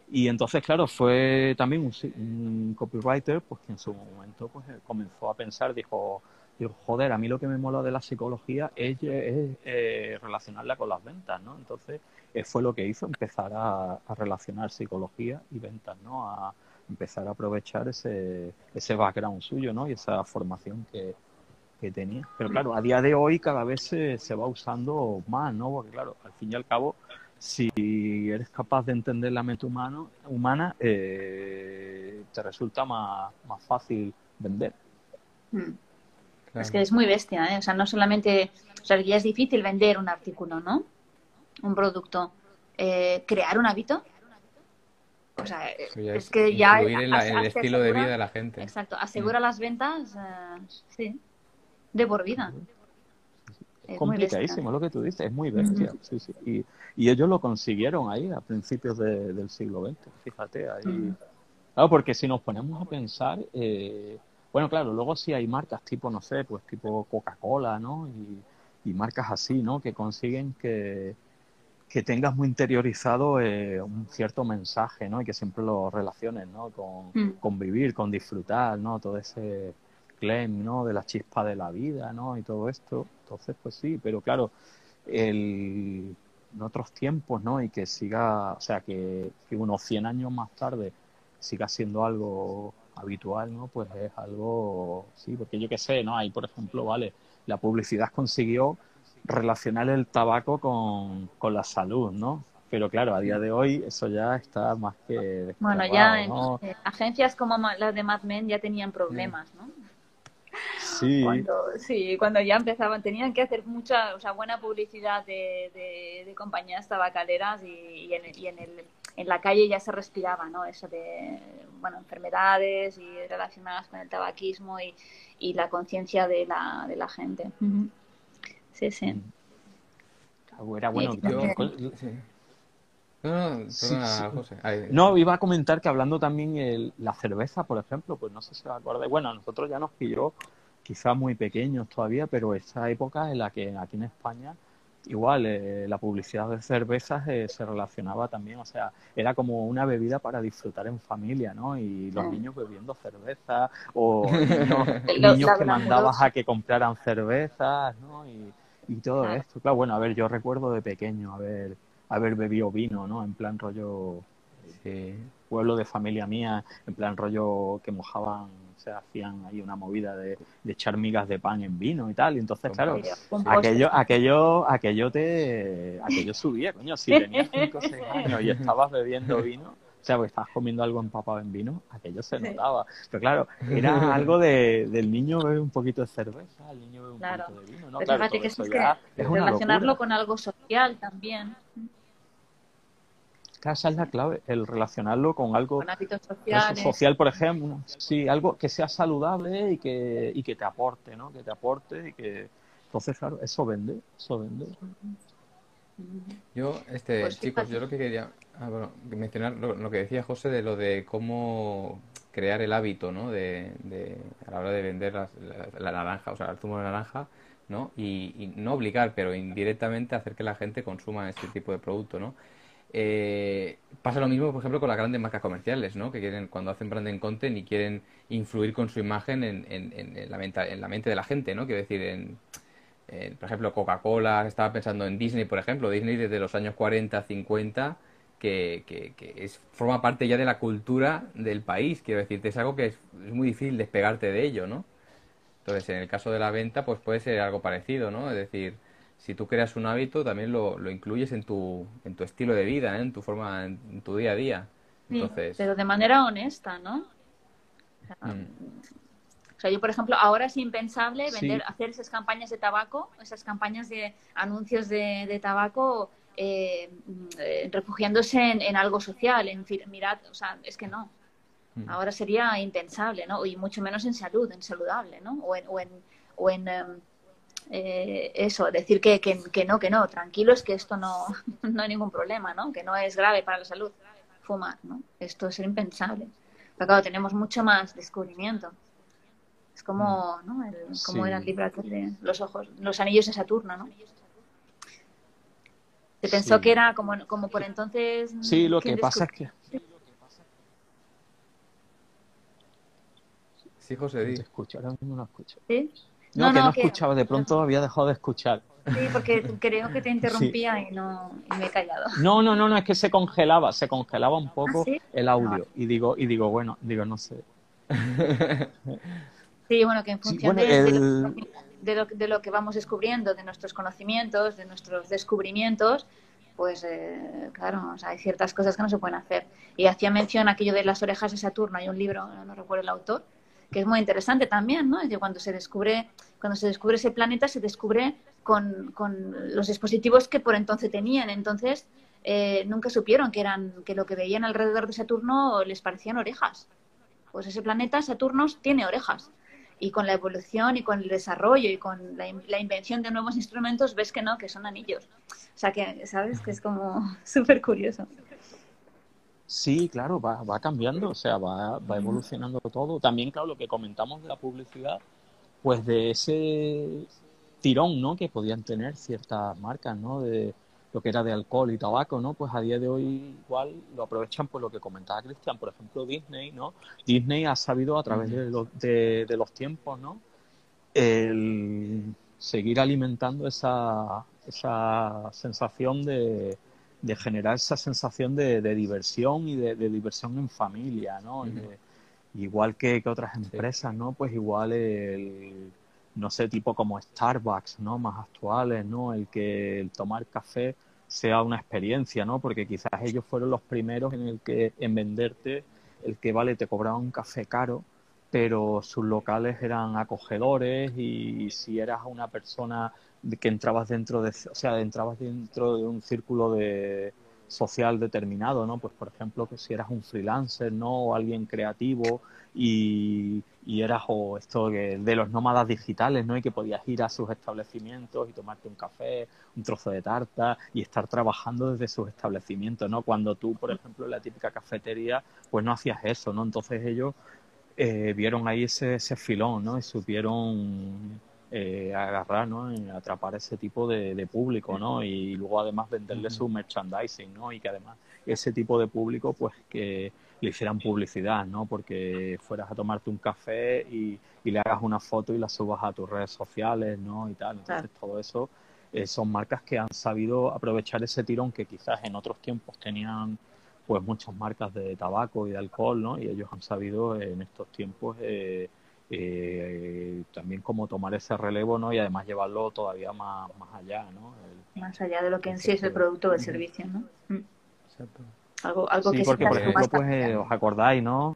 Y entonces, claro, fue también un, un copywriter pues que en su momento pues eh, comenzó a pensar, dijo, joder, a mí lo que me mola de la psicología es, eh, relacionarla con las ventas, ¿no? Entonces, fue lo que hizo, empezar a, a relacionar psicología y ventas, ¿no? A empezar a aprovechar ese, ese background suyo, ¿no? Y esa formación que, que tenía. Pero claro, a día de hoy cada vez se, se va usando más, ¿no? Porque claro, al fin y al cabo, si eres capaz de entender la mente humano, humana, eh, te resulta más, más fácil vender. Mm. Claro. Es que es muy bestia, ¿eh? O sea, no solamente, o sea, ya es difícil vender un artículo, ¿no? Un producto. Eh, crear un hábito. O sea, ya es que ya influir en, la- en el estilo de vida de la gente. Exacto, asegura las ventas, eh, sí, de por vida. Es complicadísimo lo que tú dices, es muy bestia. sí, sí. Y, y ellos lo consiguieron ahí a principios de- del siglo XX, fíjate, ahí. Ujú. Claro, porque si nos ponemos a pensar, eh, bueno, claro, luego sí hay marcas tipo, no sé, pues tipo Coca-Cola, ¿no? Y, y marcas así, ¿no? Que consiguen que, que tengas muy interiorizado eh, un cierto mensaje, ¿no? Y que siempre lo relaciones, ¿no? Con, Mm. con vivir, con disfrutar, ¿no? Todo ese claim, ¿no? De la chispa de la vida, ¿no? Y todo esto. Entonces, pues sí, pero claro, el, en otros tiempos, ¿no? Y que siga, o sea, que, que unos 100 años más tarde siga siendo algo habitual, ¿no? Pues es algo, sí, porque yo qué sé, ¿no? Ahí, por ejemplo, vale, la publicidad consiguió relacionar el tabaco con, con la salud, ¿no? Pero claro, a día de hoy eso ya está más que Bueno, ya en eh, agencias como las de Mad Men ya tenían problemas, ¿no? Sí, Cuando, sí, cuando ya empezaban, tenían que hacer mucha, o sea, buena publicidad de, de, de compañías tabacaleras y, y, en, y en, el, en la calle ya se respiraba, ¿no? Eso de, bueno, enfermedades y relacionadas con el tabaquismo y, y la conciencia de la, de la gente. Sí, sí. era bueno. Sí, Yo, también- sí. No, no, Sí, perdona, sí. José. Ay, No, iba a comentar que hablando también el- la cerveza, por ejemplo, pues no sé si os acordáis. Bueno, a nosotros ya nos pilló quizás muy pequeños todavía, pero esa época en la que aquí en España igual eh, la publicidad de cervezas eh, se relacionaba también, o sea, era como una bebida para disfrutar en familia, ¿no? Y los Sí. niños bebiendo cerveza o niños, niños que mandabas a que compraran cervezas, ¿no? Y, y todo Claro. esto. Claro, bueno, a ver, yo recuerdo de pequeño haber, haber bebido vino, ¿no? En plan rollo sí. pueblo de familia mía, en plan rollo que mojaban, o sea, hacían ahí una movida de, de echar migas de pan en vino y tal. Y entonces, claro, aquello, aquello, aquello te, aquello subía, coño. Si tenías 5 o 6 años y estabas bebiendo vino, o sea, porque estabas comiendo algo empapado en vino, aquello se notaba. Pero claro, era algo de, del niño bebe un poquito de cerveza, el niño bebe un Claro. poquito de vino, ¿no? Pero Claro, fíjate todo que eso eso es que es relacionarlo locura. con algo social también, Claro, esa es la clave, el relacionarlo con algo con hábitos Eso, sociales. social, por ejemplo, sí, algo que sea saludable y que, y que te aporte, ¿no? Que te aporte y que... Entonces, claro, eso vende, eso vende. Yo, este, Pues chicos, yo lo que quería ah, bueno, mencionar lo, lo que decía José de lo de cómo crear el hábito, ¿no? De, a la hora de vender la, naranja, o sea, el zumo de naranja, ¿no? Y, no obligar, pero indirectamente hacer que la gente consuma este tipo de producto, ¿no? Eh, pasa lo mismo, por ejemplo, con las grandes marcas comerciales, ¿no? Que quieren, cuando hacen branding content y quieren influir con su imagen en, en, la, mente, en la mente de la gente, ¿no? Quiero decir, en, por ejemplo, Coca-Cola, estaba pensando en Disney, por ejemplo, Disney desde los años 40, 50 que, que, es, forma parte ya de la cultura del país. Quiero decirte, es algo que es, muy difícil despegarte de ello, ¿no? Entonces, en el caso de la venta, pues puede ser algo parecido, ¿no? Es decir, si tú creas un hábito, también lo, lo incluyes en tu, en tu estilo de vida, ¿eh? en tu forma, en, tu día a día. Entonces... pero de manera honesta, ¿no? Mm. O sea, yo, por ejemplo, ahora es impensable vender, hacer esas campañas de tabaco, esas campañas de anuncios de, de tabaco eh, eh, refugiándose en, algo social, en mirad, o sea, es que no. Mm. Ahora sería impensable, ¿no? Y mucho menos en salud, en saludable, ¿no? O en, o en, o en em, eh, eso, decir que, que, no, que no, tranquilos, que esto no, no hay ningún problema, ¿no? Que no es grave para la salud fumar, ¿no? Esto es impensable. Pero claro, tenemos mucho más descubrimiento. Es como, mm. ¿no? El, como era el libro de los ojos, los anillos de Saturno, ¿no? Se pensó que era como, como por entonces. Sí, lo que pasa es que. Sí, José, di. Te escucho, ahora mismo no escucho. ¿Sí? No, que no escuchaba, de pronto había dejado de escuchar. Sí, porque creo que te interrumpía y, no, y me he callado. No, no, no, no, es que se congelaba, se congelaba un poco ¿Ah, el audio. Y digo, y digo, bueno, digo, no sé. Sí, bueno, que en función de, de lo, de lo que vamos descubriendo, de nuestros conocimientos, de nuestros descubrimientos, pues eh, claro, hay ciertas cosas que no se pueden hacer. Y hacía mención aquello de las orejas de Saturno, hay un libro, no, recuerdo el autor, que es muy interesante también, ¿no? que cuando se descubre, cuando se descubre ese planeta, se descubre con, con los dispositivos que por entonces tenían. Entonces, eh, nunca supieron que eran, que lo que veían alrededor de Saturno les parecían orejas. Pues ese planeta, Saturno, tiene orejas y con la evolución y con el desarrollo y con la, invención de nuevos instrumentos ves que no, que son anillos. O sea que, ¿sabes? Que es como súper curioso. Sí, claro, va, va cambiando, o sea, va, va evolucionando todo. También, claro, lo que comentamos de la publicidad, pues de ese tirón, ¿no? Que podían tener ciertas marcas, ¿no? De, lo que era de alcohol y tabaco, ¿no? Pues a día de hoy igual lo aprovechan por lo que comentaba Cristian, por ejemplo Disney, ¿no? Disney ha sabido a través de, de, los tiempos, ¿no? El seguir alimentando esa, esa sensación de, de generar esa sensación de, diversión y de, diversión en familia, ¿no? igual que, que otras empresas, ¿no? Pues igual el no sé, tipo como Starbucks, ¿no? Más actuales, ¿no? El que el tomar café sea una experiencia, ¿no? Porque quizás ellos fueron los primeros en el que en venderte el que vale te cobraba un café caro, pero sus locales eran acogedores y si eras una persona que entrabas dentro de, o sea, entrabas dentro de un círculo de social determinado, ¿no? Pues por ejemplo que si eras un freelancer, ¿no? O alguien creativo y, y eras o esto de, los nómadas digitales, ¿no? Y que podías ir a sus establecimientos y tomarte un café, un trozo de tarta y estar trabajando desde sus establecimientos, ¿no? Cuando tú, por ejemplo, en la típica cafetería, pues no hacías eso, ¿no? Entonces ellos eh, vieron ahí ese, ese filón, ¿no? Y supieron eh, agarrar, ¿no? Y atrapar ese tipo de, de, público, ¿no? Y luego además venderle su merchandising, ¿no? Y que además ese tipo de público, pues que le hicieran publicidad, ¿no? Porque fueras a tomarte un café y, le hagas una foto y la subas a tus redes sociales, ¿no? Y tal. Entonces todo eso eh, son marcas que han sabido aprovechar ese tirón que quizás en otros tiempos tenían pues muchas marcas de tabaco y de alcohol, ¿no? Y ellos han sabido en estos tiempos eh, eh, también cómo tomar ese relevo, ¿no? Y además llevarlo todavía más, más allá, ¿no? más allá de lo que en sí es el producto o el servicio, ¿no? Mm. Exacto. Algo, algo sí, porque por ejemplo, pues eh, os acordáis, ¿no?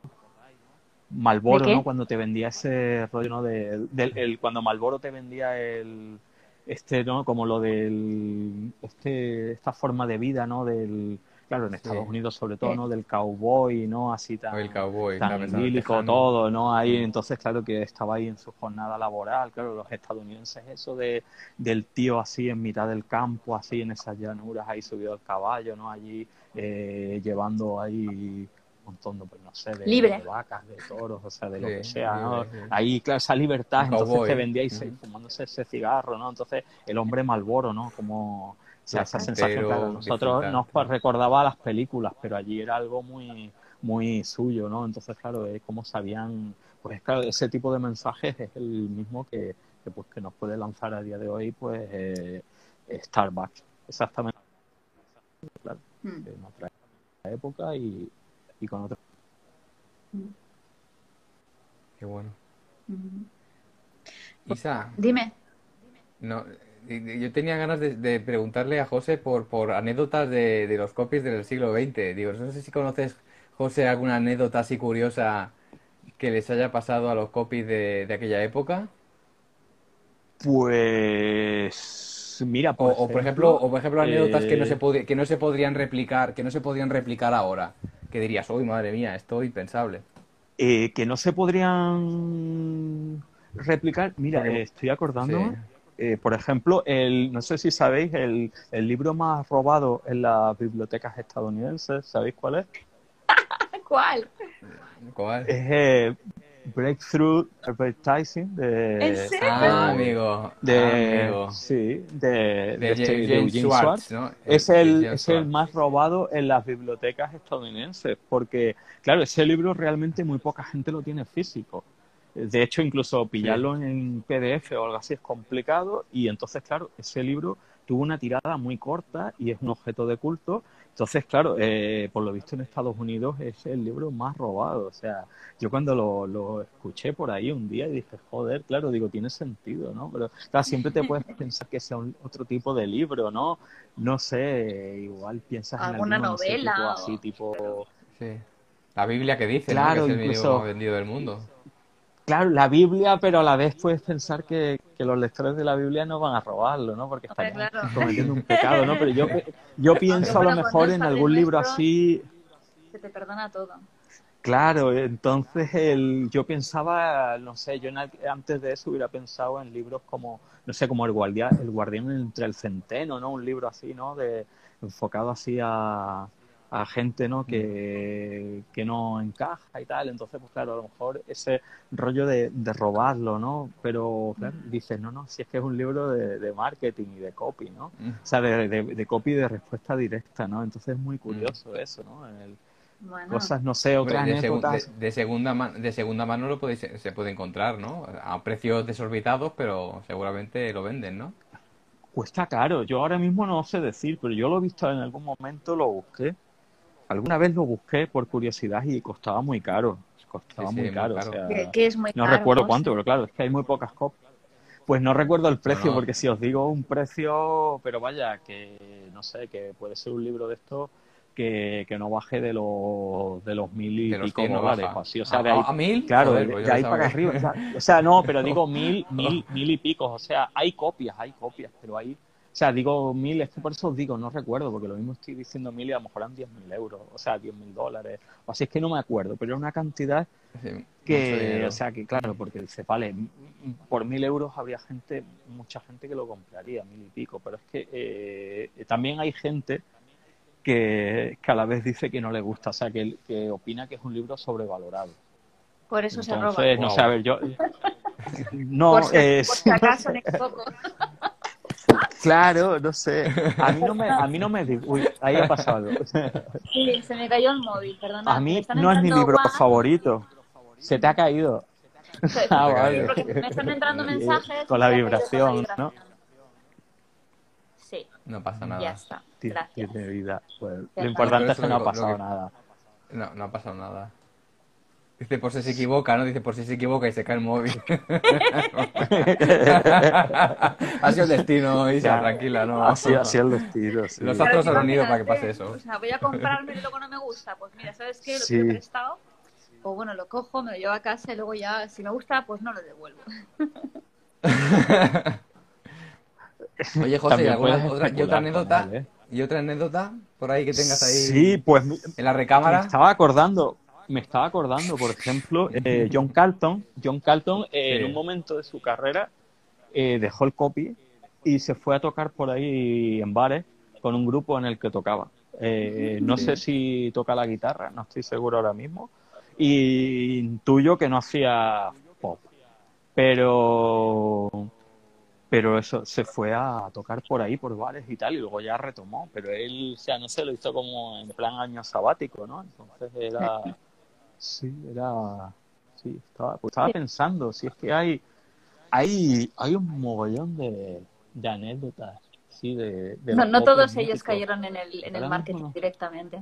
Malboro, ¿no? Cuando te vendía ese rollo, ¿no? De, el, cuando Malboro te vendía el este, ¿no? Como lo del este esta forma de vida, ¿no? Del claro, en Estados Unidos sobre todo, ¿no? Del cowboy, ¿no? Así tan, el cowboy, tan todo, ¿no? Ahí, entonces, claro, que estaba ahí en su jornada laboral, claro, los estadounidenses, eso de, del tío así en mitad del campo, así en esas llanuras, ahí subido al caballo, ¿no? Allí eh, llevando ahí montón de, pues, no sé, de, Libre. vacas, de toros, o sea, de lo Sí, que sea, ¿no? libre, sí. Ahí, claro, esa libertad, Un entonces te vendíais Ujú. fumándose ese cigarro, ¿no? Entonces, el hombre Malboro, ¿no? Como, sea, esa sensación, claro, nosotros nos pues, recordaba a las películas, pero allí era algo muy, muy suyo, ¿no? Entonces, claro, es como sabían, pues claro, ese tipo de mensajes es el mismo que, que, pues, que nos puede lanzar a día de hoy, pues, eh, Starbucks, exactamente, claro, Mm. en otra época y, y con otra. Qué bueno. Mm. Isa, Dime. no, yo tenía ganas de, de preguntarle a José por, por anécdotas de, de los copies del siglo XX. Digo, no sé si conoces, José, alguna anécdota así curiosa que les haya pasado a los copies de, de aquella época. Pues, mira, O, por o, por ejemplo, o por ejemplo anécdotas que no eh, se pod- que no se podrían replicar, que no se podrían replicar ahora. Que dirías, uy, madre mía, esto es impensable. eh, que no se podrían replicar. Mira, Porque- eh, estoy acordando, Sí. Eh, por ejemplo, el, no sé si sabéis, el, el libro más robado en las bibliotecas estadounidenses, ¿sabéis cuál es? ¿Cuál? ¿Cuál? Es eh, Breakthrough Advertising de, ¿En serio? Ah, amigo. de, amigo. sí, de, De de este- de James Eugene Schwartz, Schwartz. ¿no? Es De el, James es el más robado en las bibliotecas estadounidenses, porque, claro, ese libro realmente muy poca gente lo tiene físico. De hecho, incluso pillarlo en PDF o algo así es complicado y entonces, claro, ese libro tuvo una tirada muy corta y es un objeto de culto. Entonces, claro, eh, por lo visto en Estados Unidos es el libro más robado. O sea, yo cuando lo, lo escuché por ahí un día y dije, joder, claro, digo, tiene sentido, ¿no? Pero, claro, siempre te puedes pensar que sea un- otro tipo de libro, ¿no? No sé, igual piensas en Alguna novela tipo o- así, tipo... Sí. La Biblia que dice, ¿no? Claro, que es el incluso- libro más vendido del mundo. Claro, la Biblia, pero a la vez puedes pensar que, que los lectores de la Biblia no van a robarlo, ¿no? Porque claro. cometiendo un pecado, ¿no? Pero yo, yo pienso a lo mejor en algún libro así, Se te perdona todo. Claro, entonces el, yo pensaba, no sé, yo en antes de eso hubiera pensado en libros como, no sé, como El Guardián, El Guardián entre el Centeno, ¿no? Un libro así, ¿no? De, enfocado así a, a gente, ¿no? Que, que no encaja y tal. Entonces, pues claro, a lo mejor ese rollo de, de robarlo, ¿no? Pero, claro, dices, no, no, si es que es un libro de, de marketing y de copy, ¿no? O sea, de, de, de copy de respuesta directa, ¿no? Entonces es muy curioso eso, ¿no? El- Bueno, cosas, no sé, otras de, segu- de- de segunda ma- de segunda mano lo podéis, se puede encontrar, ¿no? A precios desorbitados, pero seguramente lo venden, ¿no? Cuesta caro. Yo ahora mismo no sé decir, pero yo lo he visto en algún momento, lo busqué. Alguna vez lo busqué por curiosidad y costaba muy caro. Costaba Sí, sí, muy muy caro. o caro. sea, que, es muy no caro, recuerdo José. cuánto, pero claro, es que hay muy pocas copias. Pues no recuerdo el precio, no. porque si os digo un precio, pero vaya, que no sé, que puede ser un libro de estos que, que no baje de los, de los mil y los pico 100 no dólares o así. O sea, ¿A- de ahí, a- mil? Claro, Joder, de, pues de ahí para arriba. O sea, o sea, no, pero digo mil, mil, mil y picos. O sea, hay copias, hay copias, pero hay. O sea, digo mil, es que por eso os digo, no recuerdo, porque lo mismo estoy diciendo mil y a lo mejor eran diez mil euros, o sea, diez mil dólares, o así es que no me acuerdo, pero era una cantidad Sí, que, o sea, que claro, porque dice, vale, por mil euros habría gente, mucha gente que lo compraría, mil y pico, pero es que eh, también hay gente que, que a la vez dice que no le gusta, o sea, que, que opina que es un libro sobrevalorado. Por eso se roba. No Wow. a ver, yo... No, por, si, es- por si acaso me equivoco. Claro, no sé. A mí no me, a mí no me, uy, ahí ha pasado algo. Sí, se me cayó el móvil, perdona. A mí no es mi libro favorito. Se te ha caído. Ah, vale. porque me están entrando mensajes. Con la se vibración, ¿no? Sí, No pasa nada. ya está. Tiene Gracias. tiene vida. Pues, lo importante es que no ha pasado que- nada. No, no ha pasado nada. Dice por si se equivoca, ¿no? Dice por si se equivoca y se cae el móvil. ha sido el destino, Isa, Ya. tranquila, ¿no? Así, así el destino. sí. Los astros han unido para que pase eso. O sea, voy a comprarme y luego no me gusta. Pues mira, ¿sabes qué? Lo Sí. que he prestado, pues bueno, lo cojo, me lo llevo a casa y luego ya, si me gusta, pues no lo devuelvo. Oye, José, ¿y, alguna, otra, y anécdota? él, ¿eh? ¿Y otra anécdota por ahí que tengas ahí Sí, pues en la me recámara? estaba acordando, me estaba acordando, por ejemplo, eh, John Carlton. John Carlton, eh, en un momento de su carrera, eh, dejó el copy y se fue a tocar por ahí en bares con un grupo en el que tocaba. Eh, no sé si toca la guitarra, no estoy seguro ahora mismo. Y intuyo que no hacía pop. Pero pero eso se fue a tocar por ahí, por bares y tal, y luego ya retomó. Pero él, o sea, no sé, lo hizo como en plan año sabático, ¿no? Entonces era. Sí, era. Sí, estaba, pues estaba pensando, si es que hay. Hay, hay un mogollón de, de anécdotas Sí, de, no, no todos ellos cayeron en el, en el marketing directamente.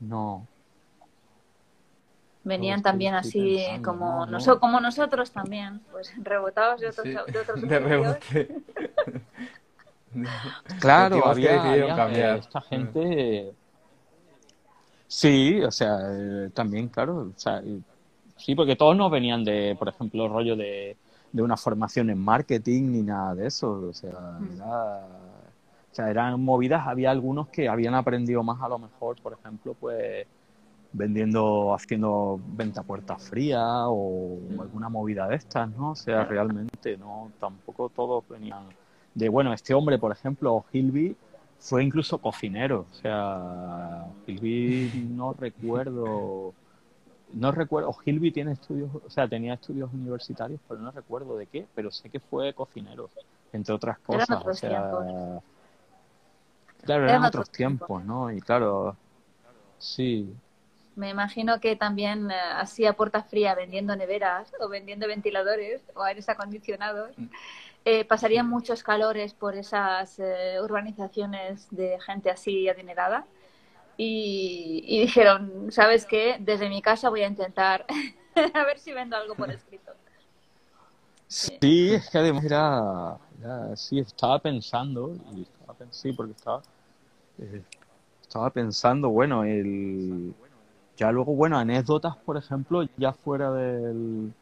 No. Venían también así como, como nosotros también, pues rebotados de otros, de otros de rebote. claro, había, había esta gente... Sí, o sea, eh, también, claro, o sea, sí, porque todos no venían de, por ejemplo, rollo de de una formación en marketing ni nada de eso. O sea, mm. o sea, eran movidas, había algunos que habían aprendido más a lo mejor, por ejemplo, pues vendiendo, haciendo venta puerta fría o alguna movida de estas, ¿no? O sea, realmente no, tampoco todos venían de, bueno, este hombre, por ejemplo, Hilby, fue incluso cocinero, o sea, Hilby no recuerdo no recuerdo, Hilby tiene estudios, o sea, tenía estudios universitarios, pero no recuerdo de qué, pero sé que fue cocinero, entre otras cosas, o sea, claro, eran, otros tiempos, ¿no? Y claro, sí. Me imagino que también eh, hacía puerta fría vendiendo neveras o vendiendo ventiladores o aires acondicionados. Mm. Eh, pasarían muchos calores por esas eh, urbanizaciones de gente así adinerada y, dijeron, ¿sabes qué? Desde mi casa voy a intentar a ver si vendo algo por escrito. Sí, es que además era, sí, estaba pensando, y estaba, sí, porque estaba, eh, estaba pensando, bueno, el, ya luego, bueno, anécdotas, por ejemplo, ya fuera del,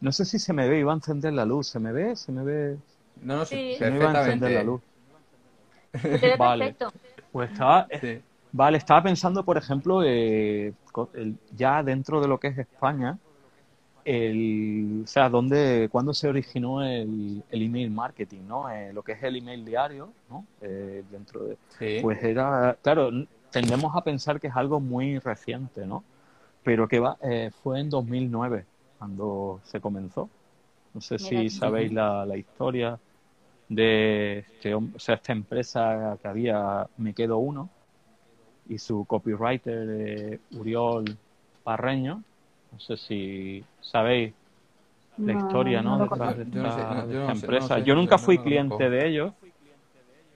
no sé si se me ve, iba a encender la luz, ¿se me ve? ¿Se me ve? No, no, sí. Se me iba a encender la luz. vale. Pues estaba, Vale, estaba pensando, por ejemplo, eh, ya dentro de lo que es España, el, o sea, dónde, cuándo se originó el, email marketing, ¿no? Eh, lo que es el email diario, ¿no? Eh, dentro de, pues era, claro, tendemos a pensar que es algo muy reciente, ¿no? Pero que va, fue en 2009 cuando se comenzó. No sé si sabéis la, la historia de este, o sea, esta empresa que había, me quedo uno, y su copywriter eh, Uriol Parreño. No sé si sabéis la historia ¿no? de esta, empresa. Yo nunca fui cliente de ellos.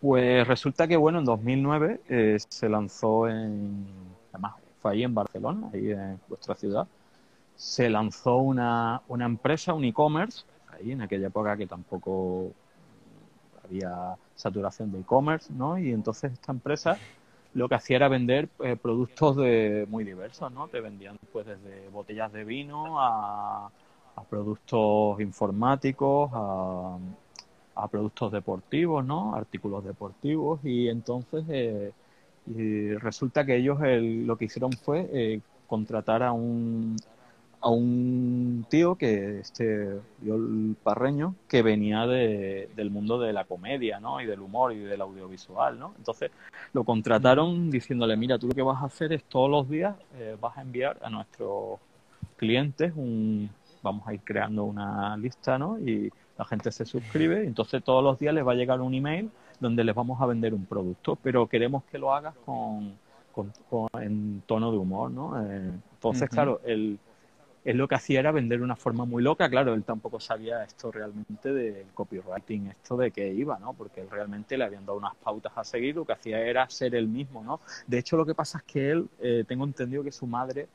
Pues resulta que, bueno, en 2009 eh, se lanzó en, además fue ahí en Barcelona, ahí en vuestra ciudad, se lanzó una, una empresa, un e-commerce, ahí en aquella época que tampoco había saturación de e-commerce, ¿no? Y entonces esta empresa lo que hacía era vender eh, productos de muy diversos, ¿no? Te vendían pues desde botellas de vino a, productos informáticos, a, productos deportivos, ¿no? Artículos deportivos y entonces eh, resulta que ellos lo que hicieron fue eh, contratar a un a un tío que este el Parreño que venía de, del mundo de la comedia ¿no? y del humor y del audiovisual ¿no? entonces lo contrataron diciéndole mira tú lo que vas a hacer es todos los días eh, vas a enviar a nuestros clientes un vamos a ir creando una lista ¿no? y la gente se suscribe y entonces todos los días les va a llegar un email donde les vamos a vender un producto pero queremos que lo hagas con, con, en tono de humor ¿no? Eh, entonces claro el él lo que hacía era vender de una forma muy loca. Claro, él tampoco sabía esto realmente del copywriting, esto de qué iba, ¿no? Porque él realmente le habían dado unas pautas a seguir, lo que hacía era ser él mismo, ¿no? De hecho, lo que pasa es que él, eh, tengo entendido que su madre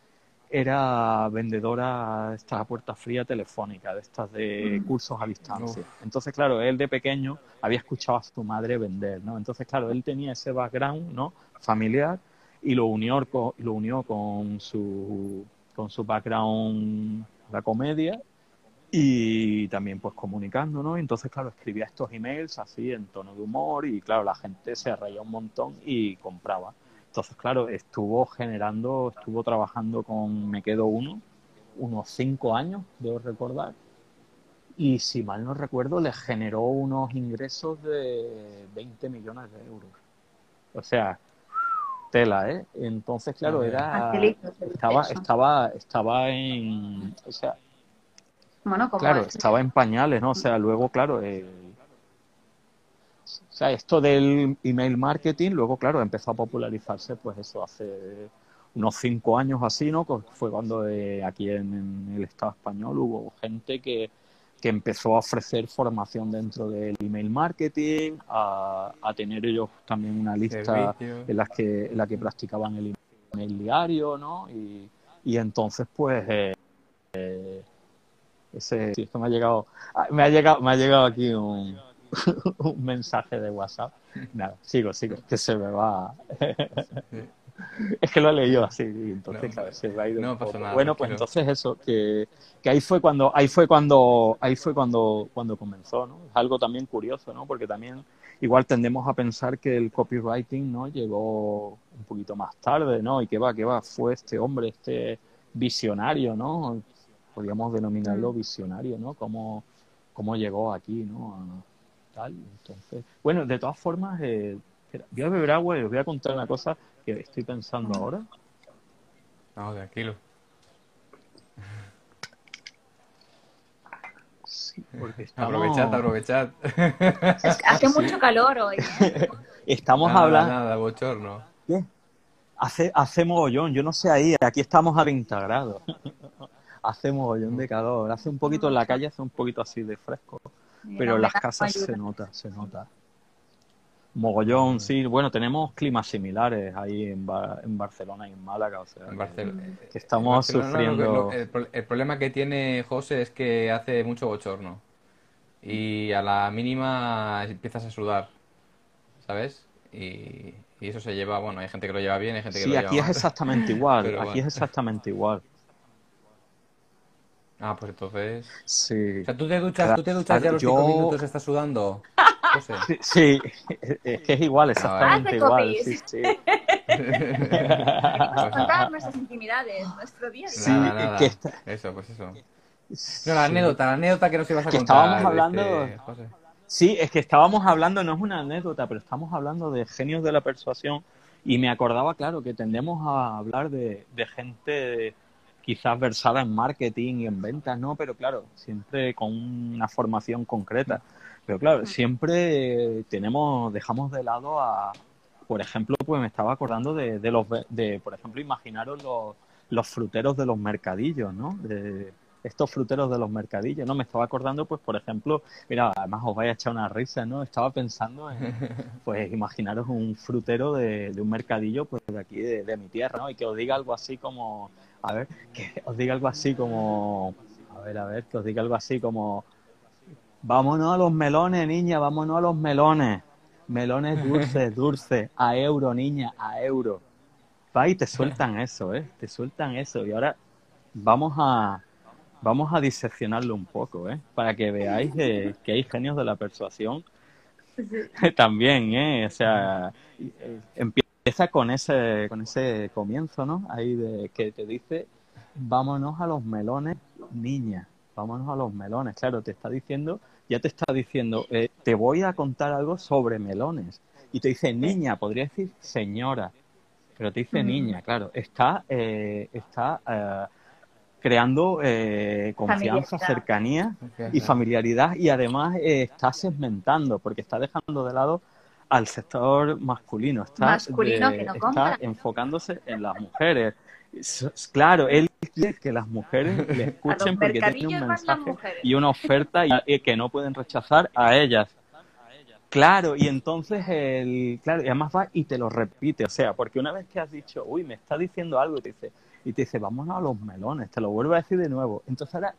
era vendedora de esta puerta fría telefónica, de estas de mm. cursos a distancia. Entonces, claro, él de pequeño había escuchado a su madre vender, ¿no? Entonces, claro, él tenía ese background, ¿no? Familiar y lo unió lo unió con su con su background la comedia y también pues comunicando, ¿no? Entonces, claro, escribía estos emails así en tono de humor y claro, la gente se reía un montón y compraba. Entonces, claro, estuvo generando, estuvo trabajando con Me Quedo Uno unos cinco años, debo recordar. Y si mal no recuerdo, le generó unos ingresos de 20 millones de euros. O sea, tela, ¿eh? Entonces, claro, era estaba estaba estaba en, o sea, bueno, claro, estaba en pañales, ¿no? O sea, luego, claro, eh, o sea, esto del email marketing, luego, claro, empezó a popularizarse, pues eso, hace unos cinco años así, ¿no? Fue cuando eh, aquí en, el Estado español hubo gente que, que, empezó a ofrecer formación dentro del email marketing, a, a tener ellos también una lista en, las que, en la que practicaban el email diario, ¿no? Y, y entonces, pues, eh, eh ese, esto me ha llegado, ah, me ha llegado, me ha llegado aquí un, un mensaje de WhatsApp. Nada, sigo, sigo, que se me va. Es que lo he leído así, y entonces, claro, se me ha ido. No pasa nada, bueno, pues entonces eso, que, que ahí fue cuando, ahí fue cuando, ahí fue cuando, cuando comenzó, ¿no? Es algo también curioso, ¿no? Porque también igual tendemos a pensar que el copywriting, ¿no? Llegó un poquito más tarde, ¿no? Y que va, que va, fue este hombre, este visionario, ¿no? Podríamos denominarlo mm. visionario, ¿no? Cómo, cómo llegó aquí, ¿no? tal, entonces, bueno, de todas formas, eh, voy a beber agua y os voy a contar una cosa que estoy pensando ahora. No, tranquilo. Sí, porque Aprovechad, aprovechad. hace mucho calor hoy. estamos hablando... Nada, bochorno. ¿Qué? Hace, hace mogollón, yo no sé ahí, aquí estamos a 20 grados. hace mogollón de calor. Hace un poquito en la calle, hace un poquito así de fresco. Pero en las casas se nota, se nota. Mogollón, sí. Bueno, tenemos climas similares ahí en, en Barcelona y en Málaga. O sea, que, estamos sufriendo. el, problema que tiene José es que hace mucho bochorno. Y a la mínima empiezas a sudar. ¿Sabes? Y, eso se lleva. Bueno, hay gente que lo lleva bien, hay gente que lo lleva Sí, aquí es exactamente igual. aquí es exactamente igual. Ah, pues entonces. Sí. O sea, tú te duchas, ¿tú te duchas ya los yo... cinco minutos estás sudando. Sí, sí, es que es igual, exactamente igual. Sí, sí. contar nuestras intimidades, nuestro día. Sí, nada, Que está... Eso, pues eso. No, la anécdota, la anécdota que nos ibas a que contar. Estábamos hablando. José. Sí, es que estábamos hablando, no es una anécdota, pero estamos hablando de genios de la persuasión y me acordaba, claro, que tendemos a hablar de, de gente quizás versada en marketing y en ventas, ¿no? Pero claro, siempre con una formación concreta. Pero claro, siempre tenemos, dejamos de lado a, por ejemplo, pues me estaba acordando de, de los, de, por ejemplo, imaginaros los, los fruteros de los mercadillos, ¿no? De, estos fruteros de los mercadillos, ¿no? Me estaba acordando, pues, por ejemplo, mira, además os vais a echar una risa, ¿no? Estaba pensando en, pues, imaginaros un frutero de, de un mercadillo, pues, de aquí, de, de, mi tierra, ¿no? Y que os diga algo así como, a ver, que os diga algo así como, a ver, a ver, que os diga algo así como, vámonos a los melones, niña, vámonos a los melones, melones dulces, dulces, a euro, niña, a euro. Va y te sueltan eso, ¿eh? Te sueltan eso. Y ahora vamos a, vamos a diseccionarlo un poco, ¿eh? Para que veáis que, que hay genios de la persuasión también, ¿eh? O sea, empieza empieza con ese, con ese comienzo, ¿no? Ahí de que te dice, vámonos a los melones, niña, vámonos a los melones. Claro, te está diciendo, ya te está diciendo, eh, te voy a contar algo sobre melones. Y te dice niña, podría decir señora, pero te dice niña, claro. Está, eh, está eh, creando confianza, cercanía y familiaridad y además está segmentando, porque está dejando de lado al sector masculino. Está, está enfocándose en las mujeres. Claro, él quiere que las mujeres le escuchen porque tiene un mensaje y una oferta y, que no pueden rechazar a ellas. Claro, y entonces el, claro, y además va y te lo repite, o sea, porque una vez que has dicho, uy, me está diciendo algo, y te dice, y te dice, vámonos a los melones, te lo vuelve a decir de nuevo. Entonces ahora,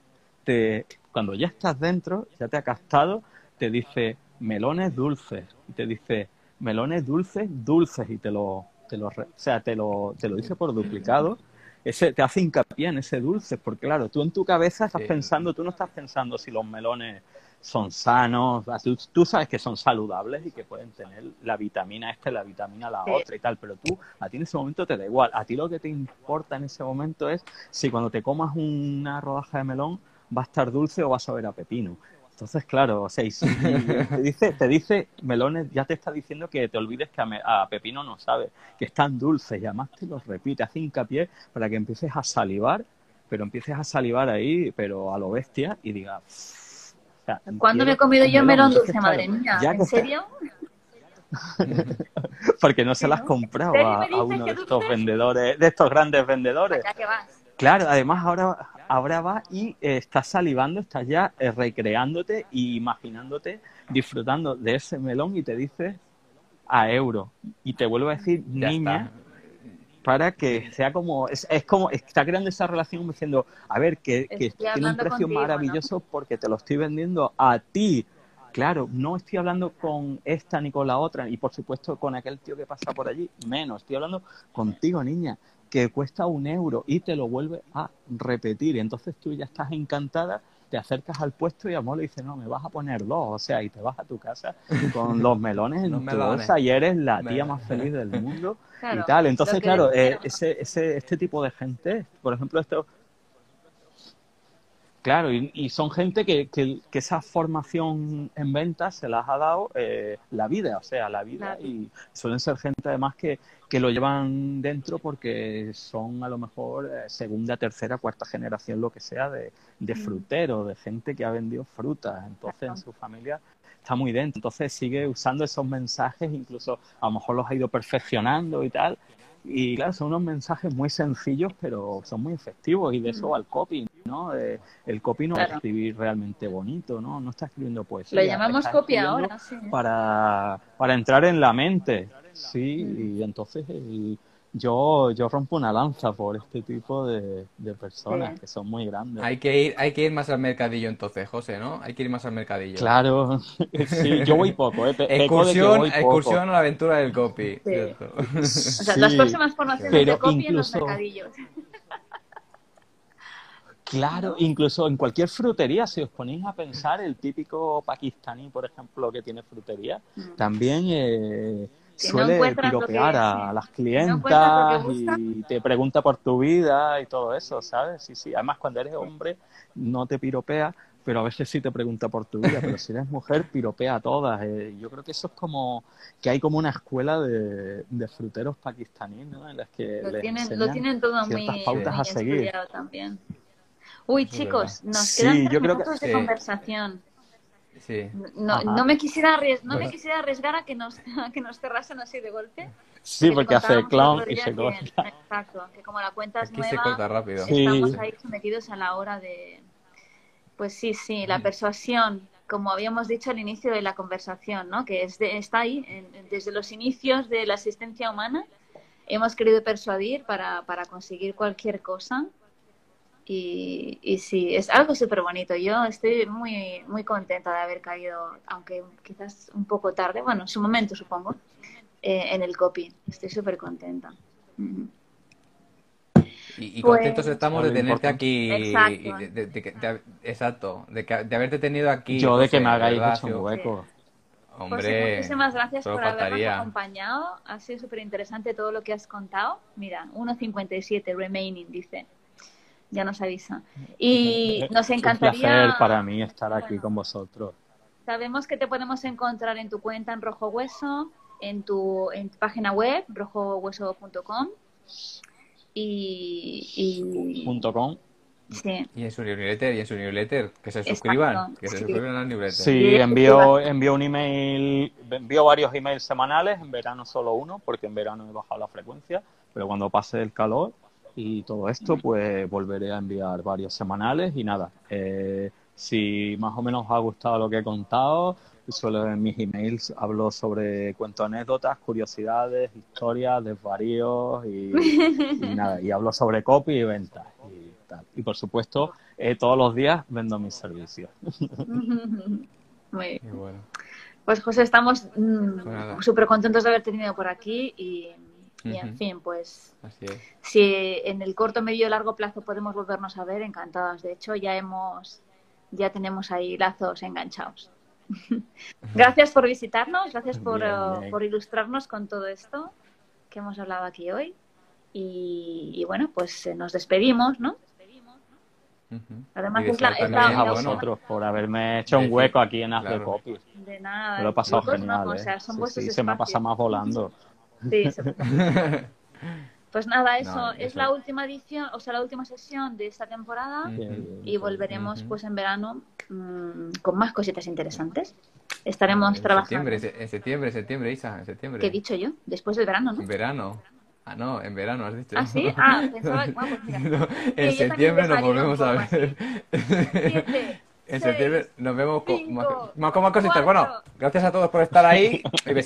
te, cuando ya estás dentro, ya te ha captado, te dice, melones dulces. Y te dice melones dulces, dulces. Y te lo, te lo, o sea, te lo, te lo dice por duplicado. Ese, te hace hincapié en ese dulce, porque claro, tú en tu cabeza estás pensando, tú no estás pensando si los melones son sanos, tú, sabes que son saludables y que pueden tener la vitamina esta y la vitamina la otra y tal, pero tú, a ti en ese momento te da igual, a ti lo que te importa en ese momento es si cuando te comas una rodaja de melón va a estar dulce o va a saber a pepino Entonces, claro, o sea, te, dice, te dice, melones, ya te está diciendo que te olvides que a, Pepino no sabe, que están dulces y además te los repite, hace hincapié para que empieces a salivar, pero empieces a salivar ahí, pero a lo bestia y digas... ¿Cuándo me he comido yo melón dulce, madre mía? ¿En serio? Porque no se las compraba a, uno de estos vendedores, de estos grandes vendedores. Claro, además ahora, ahora vas y eh, estás salivando, estás ya eh, recreándote e imaginándote disfrutando de ese melón y te dices a euro. Y te vuelvo a decir niña para que sea como, es, como, está creando esa relación diciendo, a ver, que, tiene un precio maravilloso porque te lo estoy vendiendo a ti Claro, no estoy hablando con esta ni con la otra, y por supuesto con aquel tío que pasa por allí, menos. Estoy hablando contigo, niña, que cuesta un euro y te lo vuelve a repetir. Entonces tú ya estás encantada, te acercas al puesto y amor le dice, no, me vas a poner dos, o sea, y te vas a tu casa con los melones en tu bolsa y eres la tía más feliz del mundo y tal. Entonces, claro, eh, ese, ese, este tipo de gente, por ejemplo, esto Claro, y, son gente que, que, esa formación en ventas se las ha dado eh, la vida, o sea, la vida, y suelen ser gente además que, que lo llevan dentro porque son a lo mejor eh, segunda, tercera, cuarta generación, lo que sea, de, de mm. frutero, de gente que ha vendido frutas, entonces en su familia está muy dentro, entonces sigue usando esos mensajes, incluso a lo mejor los ha ido perfeccionando y tal, y claro, son unos mensajes muy sencillos, pero son muy efectivos y de eso va el copy, ¿no? el copy no es escribir realmente bonito, ¿no? No está escribiendo poesía. Lo llamamos copy ahora, sí. Para, para entrar en la mente, sí, y entonces el, yo, yo rompo una lanza por este tipo de, personas que son muy grandes. Hay que, ir, hay que ir más al mercadillo entonces, José, ¿no? Hay que ir más al mercadillo. Claro, sí, yo voy poco. ¿eh? excursión, excursión a la aventura del copy. O sea, las próximas formaciones de copy en los mercadillos. Claro, incluso en cualquier frutería, si os ponéis a pensar, el típico pakistaní, por ejemplo, que tiene frutería, mm. también eh, suele piropear a las clientas y te pregunta por tu vida y todo eso, ¿sabes? Sí, sí. Además, cuando eres hombre, no te piropea, pero a veces sí te pregunta por tu vida. Pero si eres mujer, piropea a todas. Eh. Yo creo que eso es como que hay como una escuela de, fruteros pakistaníes, ¿no? En las que lo, tienen, lo tienen todo muy, pautas a seguir. también. Uy, chicos, nos quedan tres minutos de conversación. No, no, me quisiera no me quisiera arriesgar a que nos, que nos cerrasen así de golpe. Sí, porque hace clown y se corta. Exacto, que como la cuenta es nueva, se corta rápido. estamos ahí sometidos a la hora de... Pues sí, sí, la persuasión, como habíamos dicho al inicio de la conversación, ¿no? que es está ahí, desde los inicios de la existencia humana, hemos querido persuadir para, para conseguir cualquier cosa y, y sí, es algo súper bonito. Yo estoy muy, muy contenta de haber caído, aunque quizás un poco tarde, bueno, en su momento supongo, eh, en el copy. Estoy súper contenta. Y, contentos pues estamos de tenerte aquí. Exacto. De, exacto, de, haberte tenido aquí. Yo de que me hagáis mucho un hueco. Hombre, muchísimas gracias por habernos acompañado. Ha sido súper interesante todo lo que has contado. Mira, 1.57 remaining, dice ya nos avisa. Y nos encantaría... Es un placer para mí estar aquí con vosotros. Sabemos que te podemos encontrar en tu cuenta en Rojo Hueso, en tu, en página web, rojohueso.com. Y, y... .com. Sí. Y en su newsletter, y en su newsletter, que se suscriban, que se suscriban a la newsletter. Sí, envío, envío un email, envío varios emails semanales, en verano solo uno, porque en verano he bajado la frecuencia, pero cuando pase el calor, y todo esto, pues volveré a enviar varios semanales y nada. Eh, si más o menos os ha gustado lo que he contado, suelo en mis emails hablo sobre cuento anécdotas, curiosidades, historias, desvaríos y, nada. Y hablo sobre copy y ventas y tal. Y por supuesto, eh, todos los días vendo mis servicios. Muy bien. Pues José, estamos mm, súper contentos de haberte tenido por aquí y y en fin, pues si en el corto, medio y largo plazo podemos volvernos a ver, encantados. De hecho, ya hemos, ya tenemos ahí lazos enganchados. gracias por visitarnos, gracias por, eh, por, ilustrarnos con todo esto que hemos hablado aquí hoy. Y, y bueno, pues eh, nos despedimos, ¿no? Además, Y es la, es la, a vosotros por haberme hecho un hueco aquí en Haz de claro. Copies. De nada. Me lo he pasado Huecos no, genial. o ¿eh? sea, son Sí, vuestros sí, se me pasado más volando. Sí, se- Pues nada, eso No, es eso- la última edición, o sea, la última sesión de esta temporada y volveremos pues en verano mm, con más cositas interesantes. Estaremos en trabajando. septiembre, se- en septiembre, septiembre, Isa, en septiembre. ¿Qué he dicho yo? Después del verano, ¿no? En verano. Ah, no, en verano has dicho. ¿Ah, sí? Ah, pensaba... Bueno, pues mira. No, yo en septiembre nos volvemos a ver. Siete, En seis, septiembre nos vemos con, más, más- con más cositas. cuatro. Bueno, gracias a todos por estar ahí. Y besitos.